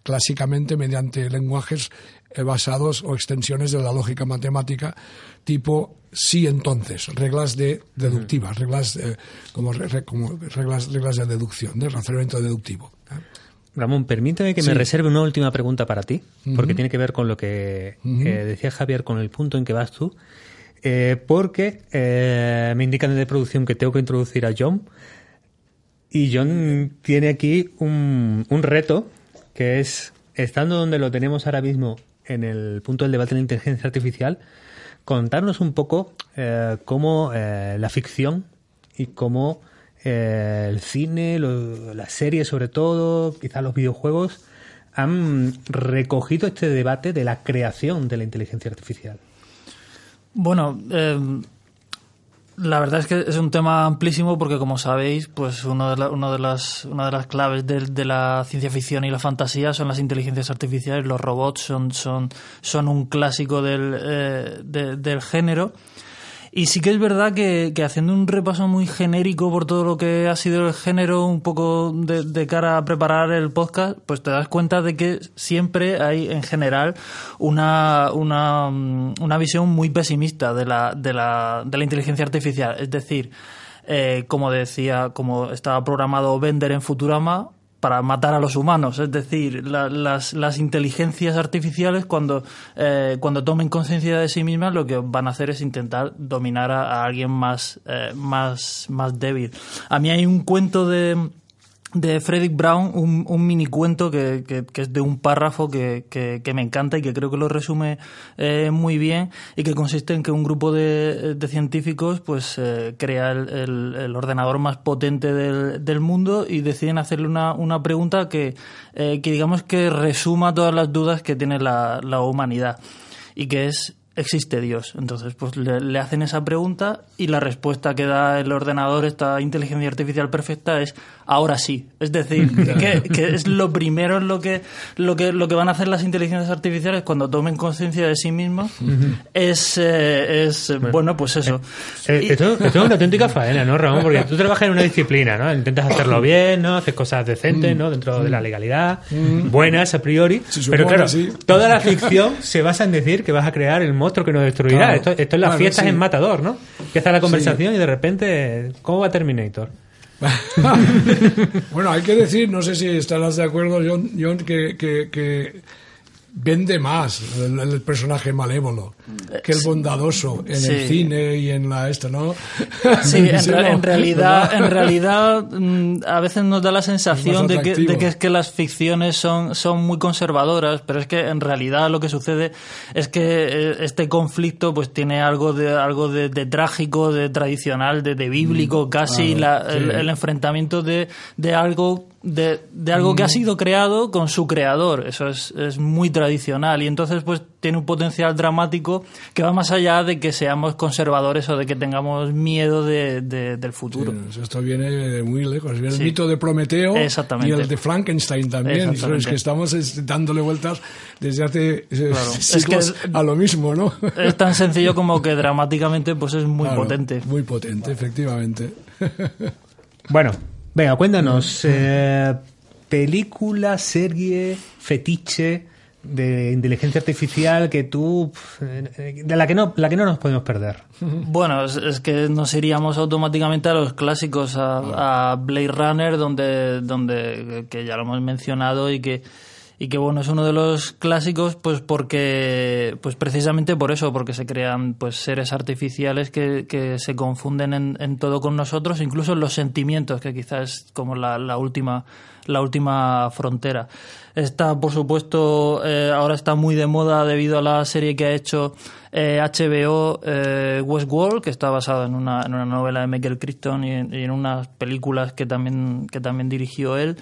clásicamente mediante lenguajes eh, basados o extensiones de la lógica matemática tipo sí entonces, reglas de deductivas, reglas eh, como, reglas, reglas de deducción, de razonamiento deductivo. ¿eh? Ramón, permíteme que me reserve una última pregunta para ti, porque tiene que ver con lo que decía Javier, con el punto en que vas tú, porque me indican de producción que tengo que introducir a John. Y John tiene aquí un, un reto que es, estando donde lo tenemos ahora mismo en el punto del debate de la inteligencia artificial, contarnos un poco eh, cómo eh, la ficción y cómo eh, el cine, las series sobre todo, quizás los videojuegos, han recogido este debate de la creación de la inteligencia artificial. Bueno, la verdad es que es un tema amplísimo porque, como sabéis, pues uno de la- uno de las, una de las claves de, de la ciencia ficción y la fantasía son las inteligencias artificiales. Los robots son, son, son un clásico del, eh, de- del género. Y sí que es verdad que, que haciendo un repaso muy genérico por todo lo que ha sido el género, un poco de, de cara a preparar el podcast, pues te das cuenta de que siempre hay en general una, una, mm, una visión muy pesimista de la, de la, de la inteligencia artificial. Es decir, eh, como decía, como estaba programado Bender en Futurama, para matar a los humanos. Es decir, la- las, las inteligencias artificiales cuando, eh, cuando tomen conciencia de sí mismas lo que van a hacer es intentar dominar a, alguien más, eh, más, más débil. A mí hay un cuento de de Frederick Brown, un, mini cuento que, que- es de un párrafo que, que- me encanta y que creo que lo resume eh, muy bien y que consiste en que un grupo de, de científicos pues eh, crea el, el- ordenador más potente del, del mundo y deciden hacerle una, una pregunta que, eh, que digamos que resuma todas las dudas que tiene la, la humanidad y que es ¿existe Dios? Entonces, pues le, le hacen esa pregunta y la respuesta que da el ordenador, esta inteligencia artificial perfecta, es ahora sí. Es decir, [laughs] que, que es lo primero en lo que, lo que lo que van a hacer las inteligencias artificiales cuando tomen conciencia de sí mismos es, eh, es bueno, pues eso. Eh, Esto, esto es una auténtica faena, ¿no, Ramón? Porque tú trabajas en una disciplina, ¿no? Intentas hacerlo [coughs] bien, ¿no? Haces cosas decentes, ¿no? Dentro de la legalidad, buenas a priori. Supone, Pero claro, sí. toda la ficción se basa en decir que vas a crear el monstruo que nos destruirá. Claro. Esto, esto es las Claro, fiestas sí. en Matador, ¿no? Empieza la conversación y de repente, ¿cómo va Terminator? [laughs] bueno, hay que decir, no sé si estarás de acuerdo, John, John, que, que- que vende más el, el personaje malévolo que el bondadoso en el cine y en la esta, ¿no? [laughs] Sí, en, realidad, ¿Verdad? en realidad mm, a veces nos da la sensación de que, de que es que las ficciones son, son muy conservadoras, pero es que en realidad lo que sucede es que eh, este conflicto pues tiene algo de algo de, de trágico, de tradicional, de, de bíblico, casi claro, la- el, el enfrentamiento de, de algo de, de algo que ha sido creado con su creador. Eso es, es muy tradicional y entonces pues tiene un potencial dramático que va más allá de que seamos conservadores o de que tengamos miedo de, de- del futuro. Sí, esto viene de muy lejos. Viene Sí. el mito de Prometeo y el de Frankenstein también. Es que estamos es, dándole vueltas desde hace eh, Claro. [laughs] Es a lo mismo, ¿no? Es tan sencillo como que [laughs] dramáticamente pues es muy Claro, potente. Muy potente, efectivamente. [laughs] Bueno, venga, cuéntanos. eh, película, serie, fetiche de inteligencia artificial que tú eh, de la que no la que no nos podemos perder. Bueno, es, es que nos iríamos automáticamente a los clásicos, a, a Blade Runner, donde, donde que ya lo hemos mencionado y que y que bueno es uno de los clásicos, pues porque pues precisamente por eso, porque se crean pues seres artificiales que, que se confunden en, en todo con nosotros, incluso en los sentimientos, que quizás es como la, la última la última frontera. Está, por supuesto, eh, ahora está muy de moda debido a la serie que ha hecho eh, HBO eh, Westworld, que está basada en una, en una novela de Michael Crichton y en, unas películas que también, que también dirigió él.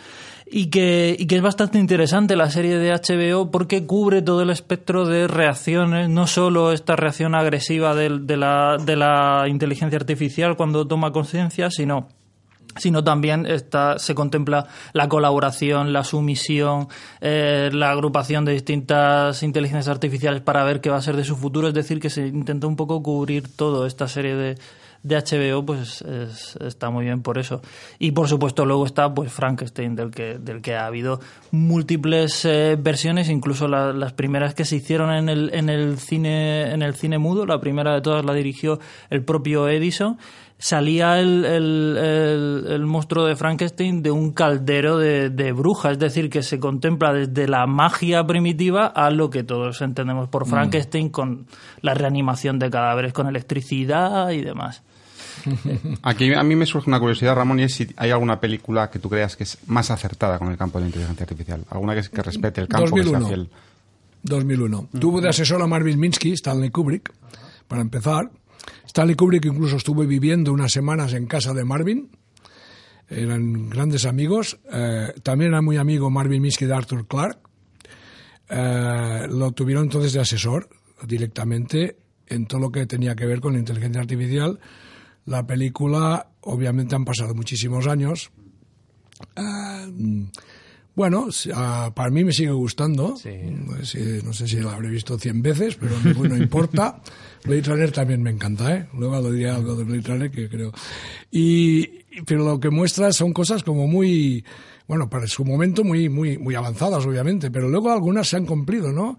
Y que, y que es bastante interesante la serie de HBO porque cubre todo el espectro de reacciones, no solo esta reacción agresiva de, la, de la inteligencia artificial cuando toma conciencia, sino sino también está, se contempla la colaboración, la sumisión, eh, la agrupación de distintas inteligencias artificiales para ver qué va a ser de su futuro. Es decir, que se intenta un poco cubrir todo esta serie de, de HBO, pues es- está muy bien por eso. Y por supuesto luego está pues Frankenstein, del que, del que ha habido múltiples eh, versiones, incluso la- las primeras que se hicieron en el, en el cine, en el cine mudo, la primera de todas la dirigió el propio Edison salía el, el, el- el monstruo de Frankenstein de un caldero de, de bruja, es decir, que se contempla desde la magia primitiva a lo que todos entendemos por Frankenstein con la reanimación de cadáveres con electricidad y demás. [laughs] Aquí a mí me surge una curiosidad, Ramón, y es si hay alguna película que tú creas que es más acertada con el campo de la inteligencia artificial. Alguna que, que respete el campo, que sea 2001. fiel. 2001. Tuvo de asesor a Marvin Minsky, Stanley Kubrick, para empezar. Stanley Kubrick incluso estuvo viviendo unas semanas en casa de Marvin. Eran grandes amigos. Eh, también era muy amigo Marvin Minsky de Arthur Clarke. Eh, lo tuvieron entonces de asesor directamente en todo lo que tenía que ver con inteligencia artificial. La película, obviamente, han pasado muchísimos años. Mm, bueno, ah, para mí me sigue gustando. No sé si- no sé si la habré visto 100 veces, pero no importa. [laughs] Blade Runner también me encanta, ¿eh? Luego lo diré algo de Blade Runner que creo. Y, pero lo que muestra son cosas como muy, bueno, para su momento muy, muy, muy avanzadas, obviamente, pero luego algunas se han cumplido, ¿no?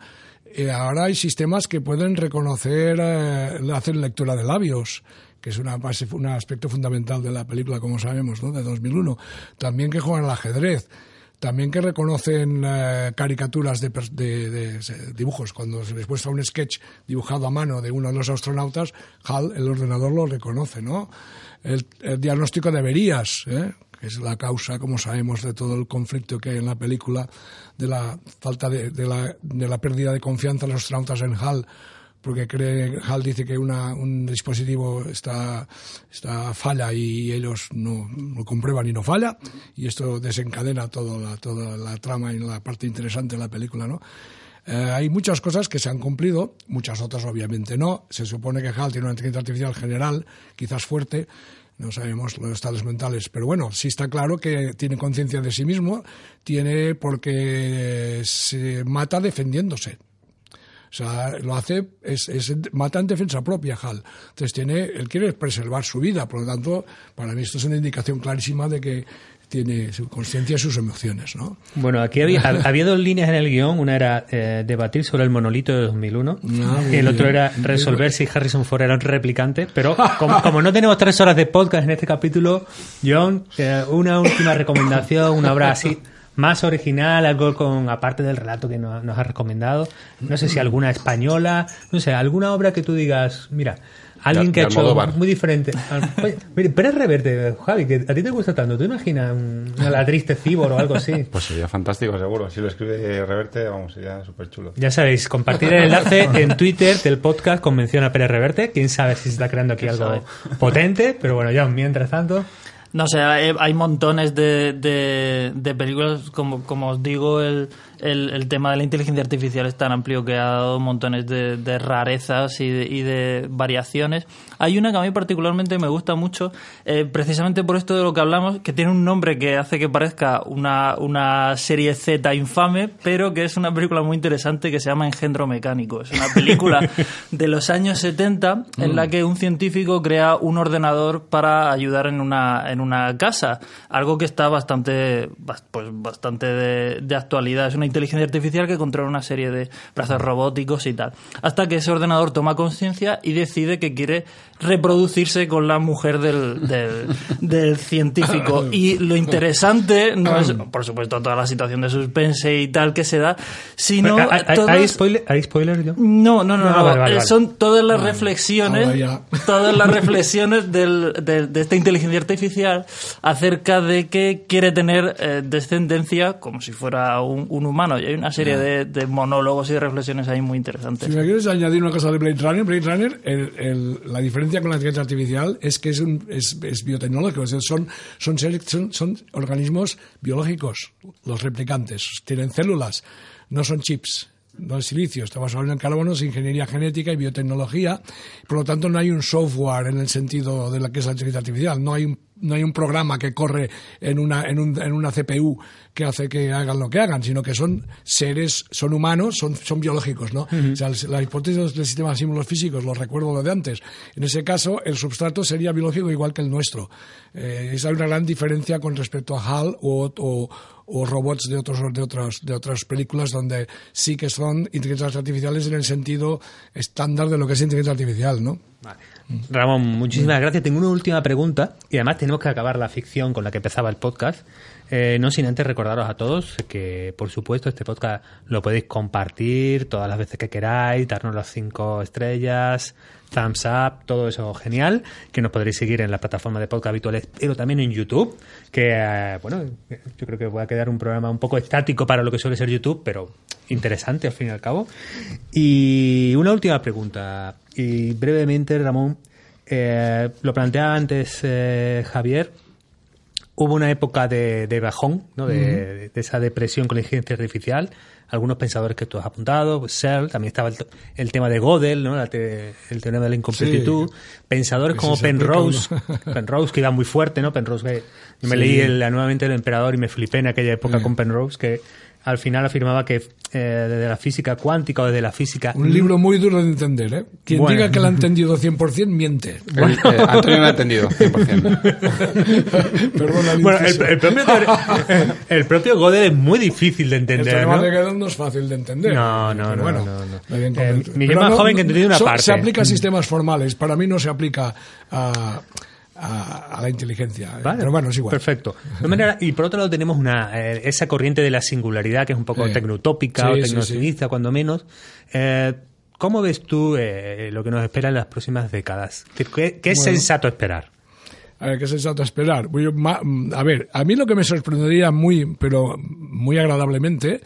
Eh, ahora hay sistemas que pueden reconocer, eh, hacer lectura de labios, que es una base, un aspecto fundamental de la película, como sabemos, ¿no? de 2001. También que juegan al ajedrez. También que reconocen eh, caricaturas de, de- de dibujos. Cuando se les muestra un sketch dibujado a mano de uno de los astronautas, HAL, el ordenador lo reconoce, ¿no? El, el diagnóstico de averías, ¿eh? que es la causa, como sabemos, de todo el conflicto que hay en la película, de la falta de, de la, de la pérdida de confianza de los astronautas en HAL, porque cree, HAL dice que una, un dispositivo está, está falla y ellos no lo comprueban y no falla, y esto desencadena toda la, toda la trama y la parte interesante de la película, ¿no? Eh, hay muchas cosas que se han cumplido, muchas otras obviamente no. Se supone que HAL tiene una inteligencia artificial general, quizás fuerte, no sabemos los estados mentales, pero bueno, sí está claro que tiene conciencia de sí mismo, tiene porque se mata defendiéndose. O sea, lo hace, es, es- mata en defensa propia, Hal. Entonces tiene, él quiere preservar su vida, por lo tanto, para mí esto es una indicación clarísima de que tiene su conciencia y sus emociones, ¿no? Bueno, aquí había, [laughs] había dos líneas en el guion. Una era eh, debatir sobre el monolito de 2001 Ah, y el otro era resolver si Harrison Ford era un replicante. Pero [laughs] como, como no tenemos tres horas de podcast en este capítulo, John, eh, una última recomendación, una obra así [laughs] más original, algo con aparte del relato que nos, nos has recomendado. No sé si alguna española, no sé, alguna obra que tú digas, mira, alguien De- que ha de hecho Almodóvar. muy diferente. [laughs] Oye, Pérez Reverte, Javi, que a ti te gusta tanto. ¿Tú imaginas un- una ladriste cibor o algo así? [laughs] Pues sería fantástico, seguro. Si lo escribe Reverte, vamos, sería súper chulo. Ya sabéis, compartir el enlace [laughs] en Twitter del podcast con mención a Pérez Reverte. Quién sabe si se está creando aquí algo potente, pero bueno, ya mientras tanto. No sé, hay, montones de, de, de películas, como, como os digo, el, el, el tema de la inteligencia artificial es tan amplio que ha dado montones de, de rarezas y de, y de variaciones. Hay una que a mí particularmente me gusta mucho, eh, precisamente por esto de lo que hablamos, que tiene un nombre que hace que parezca una, una serie Z infame, pero que es una película muy interesante que se llama Engendro Mecánico. Es una película [laughs] de los años 70 en la que un científico crea un ordenador para ayudar en una, en una casa. Algo que está bastante, bas- pues, bastante de, de actualidad. Es una inteligencia artificial que controla una serie de brazos robóticos y tal. Hasta que ese ordenador toma conciencia y decide que quiere reproducirse con la mujer del, del, [laughs] del científico. Y lo interesante no es, por supuesto, toda la situación de suspense y tal que se da, sino ¿Hay, hay- todas- hay spoiler, ¿Hay spoiler, John? no, no, no, No, no. vale, vale, vale. Son todas las reflexiones, [laughs] todas las reflexiones del- de, de esta inteligencia artificial acerca de que quiere tener eh, descendencia como si fuera un, un humano. Y hay una serie de, de monólogos y de reflexiones ahí muy interesantes. Si me quieres añadir una cosa de Blade Runner, Blade Runner, el- el- la diferencia con la inteligencia artificial es que es, un, es, es biotecnológico, es decir, son, son, seres- son, son organismos biológicos, los replicantes, tienen células, no son chips. No es silicio, estamos hablando en carbono, es ingeniería genética y biotecnología. Por lo tanto, no hay un software en el sentido de la que es la inteligencia artificial. No hay un, no hay un programa que corre en una, en, un- en una CPU que hace que hagan lo que hagan, sino que son seres, son humanos, son, son biológicos, ¿no? O sea, el- la hipótesis del sistema de símbolos físicos, lo recuerdo lo de antes. En ese caso, el substrato sería biológico igual que el nuestro. Eh, esa es una gran diferencia con respecto a HAL o, o- o robots de, otros, de, otras, de otras películas donde sí que son inteligencias artificiales en el sentido estándar de lo que es inteligencia artificial, ¿no? Ramón, muchísimas gracias. Tengo una última pregunta y además tenemos que acabar la ficción con la que empezaba el podcast. Eh, no sin antes recordaros a todos que, por supuesto, este podcast lo podéis compartir todas las veces que queráis, darnos las cinco estrellas, thumbs up, todo eso genial, que nos podréis seguir en la plataforma de podcast habituales, pero también en YouTube, que, eh, bueno, yo creo que va a quedar un programa un poco estático para lo que suele ser YouTube, pero interesante al fin y al cabo. Y una última pregunta, y brevemente, Ramón, eh, lo planteaba antes Javier, hubo una época de, de bajón, ¿no? de, de esa depresión con la inteligencia artificial. Algunos pensadores que tú has apuntado, Searle, también estaba el, el tema de Gödel, ¿no? Te- el teorema de la incompletitud. Pensadores como Penrose. [laughs] Penrose que iba muy fuerte, ¿no? Penrose, que yo me Sí. leí el, nuevamente el emperador y me flipé en aquella época Sí. con Penrose, que al final afirmaba que eh, desde la física cuántica o desde la física Un libro muy duro de entender, ¿eh? Quien Bueno. diga que lo ha entendido 100% miente. El- eh, Antonio no ha entendido 100%. [laughs] Perdona el Bueno, el, el propio, [laughs] el propio Gödel es muy difícil de El entender, teorema ¿no? de Gödel no es fácil de entender. No, no, no, bueno, no, no. Eh, más joven que he entendido una so- parte. Se aplica a sistemas formales. Para mí no se aplica a, a- a la inteligencia. Vale, Pero bueno, es igual. Perfecto. De manera, y por otro lado tenemos una, eh, esa corriente de la singularidad que es un poco Sí. tecnotópica Sí, o sí, tecnooptimista, cuando menos. Eh, ¿Cómo ves tú eh, lo que nos espera en las próximas décadas? ¿Qué, qué- es Bueno. sensato esperar? A ver, ¿qué sensato esperar? Voy yo ma- A ver, a mí lo que me sorprendería muy, pero muy agradablemente,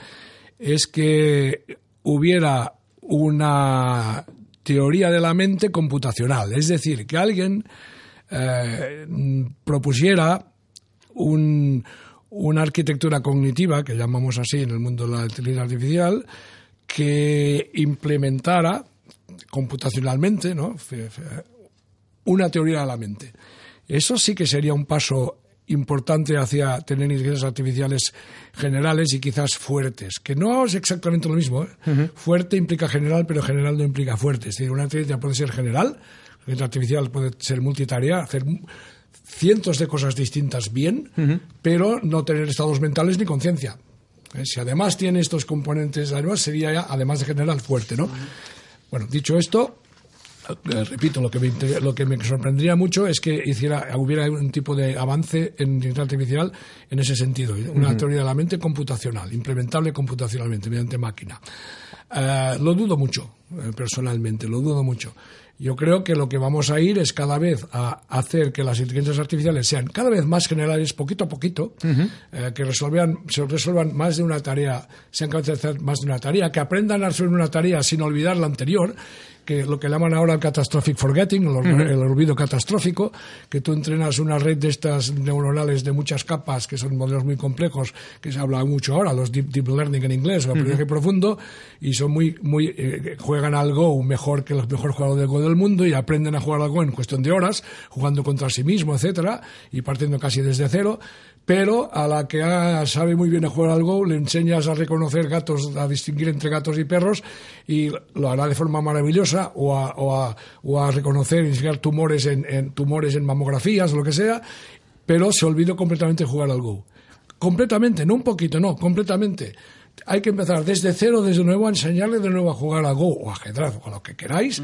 es que hubiera una teoría de la mente computacional. Es decir, que alguien eh, propusiera un- una arquitectura cognitiva, que llamamos así en el mundo de la inteligencia artificial, que implementara computacionalmente ¿no? Una teoría de la mente. Eso sí que sería un paso importante hacia tener inteligencias artificiales generales y quizás fuertes, que no es exactamente lo mismo. ¿eh? Fuerte implica general, pero general no implica fuerte. Es decir, una inteligencia puede ser general, inteligencia artificial puede ser multitarea, hacer cientos de cosas distintas bien, pero no tener estados mentales ni conciencia. ¿Eh? Si además tiene estos componentes, además sería ya, además de general, fuerte, ¿no? Bueno, dicho esto, eh, repito, lo que, me, inter- lo que me sorprendería mucho es que hiciera, hubiera un tipo de avance en inteligencia artificial en ese sentido, ¿eh? una teoría de la mente computacional, implementable computacionalmente mediante máquina. Eh, lo dudo mucho, personalmente, lo dudo mucho. Yo creo que lo que vamos a ir es cada vez a hacer que las inteligencias artificiales sean cada vez más generales, poquito a poquito, eh, que resolvan, se resuelvan más de una tarea, sean capaces de hacer más de una tarea, que aprendan a resolver una tarea sin olvidar la anterior, que lo que llaman ahora el catastrophic forgetting, el, el olvido catastrófico, que tú entrenas una red de estas neuronales de muchas capas, que son modelos muy complejos, que se habla mucho ahora, los deep, deep learning en inglés, o aprendizaje profundo, y son muy, muy, eh, juegan al Go mejor que los mejores jugadores de Go del mundo y aprenden a jugar al Go en cuestión de horas, jugando contra sí mismo, etcétera, y partiendo casi desde cero. Pero a la que ah, sabe muy bien jugar al Go, le enseñas a reconocer gatos, a distinguir entre gatos y perros, y lo hará de forma maravillosa, o a, o a, o a reconocer enseñar tumores en, en tumores en mamografías o lo que sea, pero se olvidó completamente jugar al Go. Completamente, no un poquito, no, completamente. Hay que empezar desde cero, desde nuevo, a enseñarle de nuevo a jugar a Go o a ajedrez o a lo que queráis,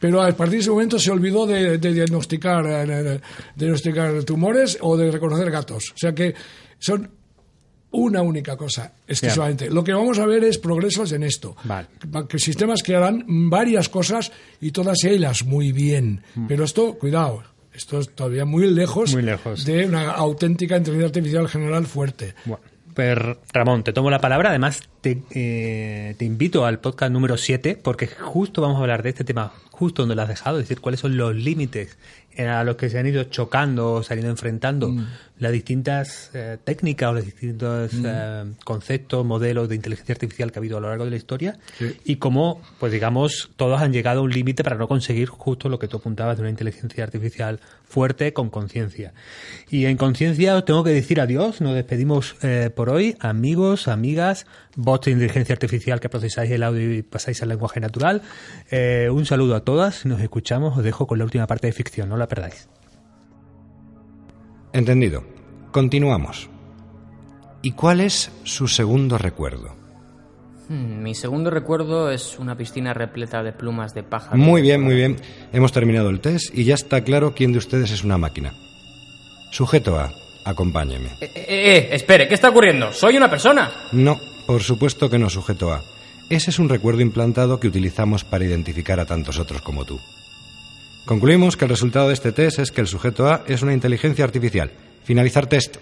pero a partir de ese momento se olvidó de, de diagnosticar, eh, de, diagnosticar tumores o de reconocer gatos. O sea que son una única cosa exclusivamente. Lo que vamos a ver es progresos en esto. Vale. Que sistemas que harán varias cosas y todas ellas muy bien. Pero esto, cuidado, esto es todavía muy lejos, Muy lejos. de una auténtica inteligencia artificial general fuerte. Bueno, pues Ramón, te tomo la palabra. Además, te, eh, te invito al podcast número 7, porque justo vamos a hablar de este tema, justo donde lo has dejado, es decir, cuáles son los límites a los que se han ido chocando o se han ido enfrentando las distintas eh, técnicas o los distintos eh, conceptos, modelos de inteligencia artificial que ha habido a lo largo de la historia y cómo, pues digamos, todos han llegado a un límite para no conseguir justo lo que tú apuntabas de una inteligencia artificial fuerte con conciencia. Y en conciencia os tengo que decir adiós, nos despedimos eh, por hoy, amigos, amigas, bots de inteligencia artificial que procesáis el audio y pasáis al lenguaje natural. Eh, un saludo a todas, nos escuchamos, os dejo con la última parte de ficción, no la perdáis. Entendido. Continuamos. ¿Y cuál es su segundo recuerdo? Hmm, Mi segundo recuerdo es una piscina repleta de plumas de pájaro. Muy bien, muy bien. Hemos terminado el test y ya está claro quién de ustedes es una máquina. Sujeto A. Acompáñeme. Eh, eh, eh, espere, ¿qué está ocurriendo? ¿Soy una persona? No, por supuesto que no, sujeto A. Ese es un recuerdo implantado que utilizamos para identificar a tantos otros como tú. Concluimos que el resultado de este test es que el sujeto A es una inteligencia artificial. Finalizar test.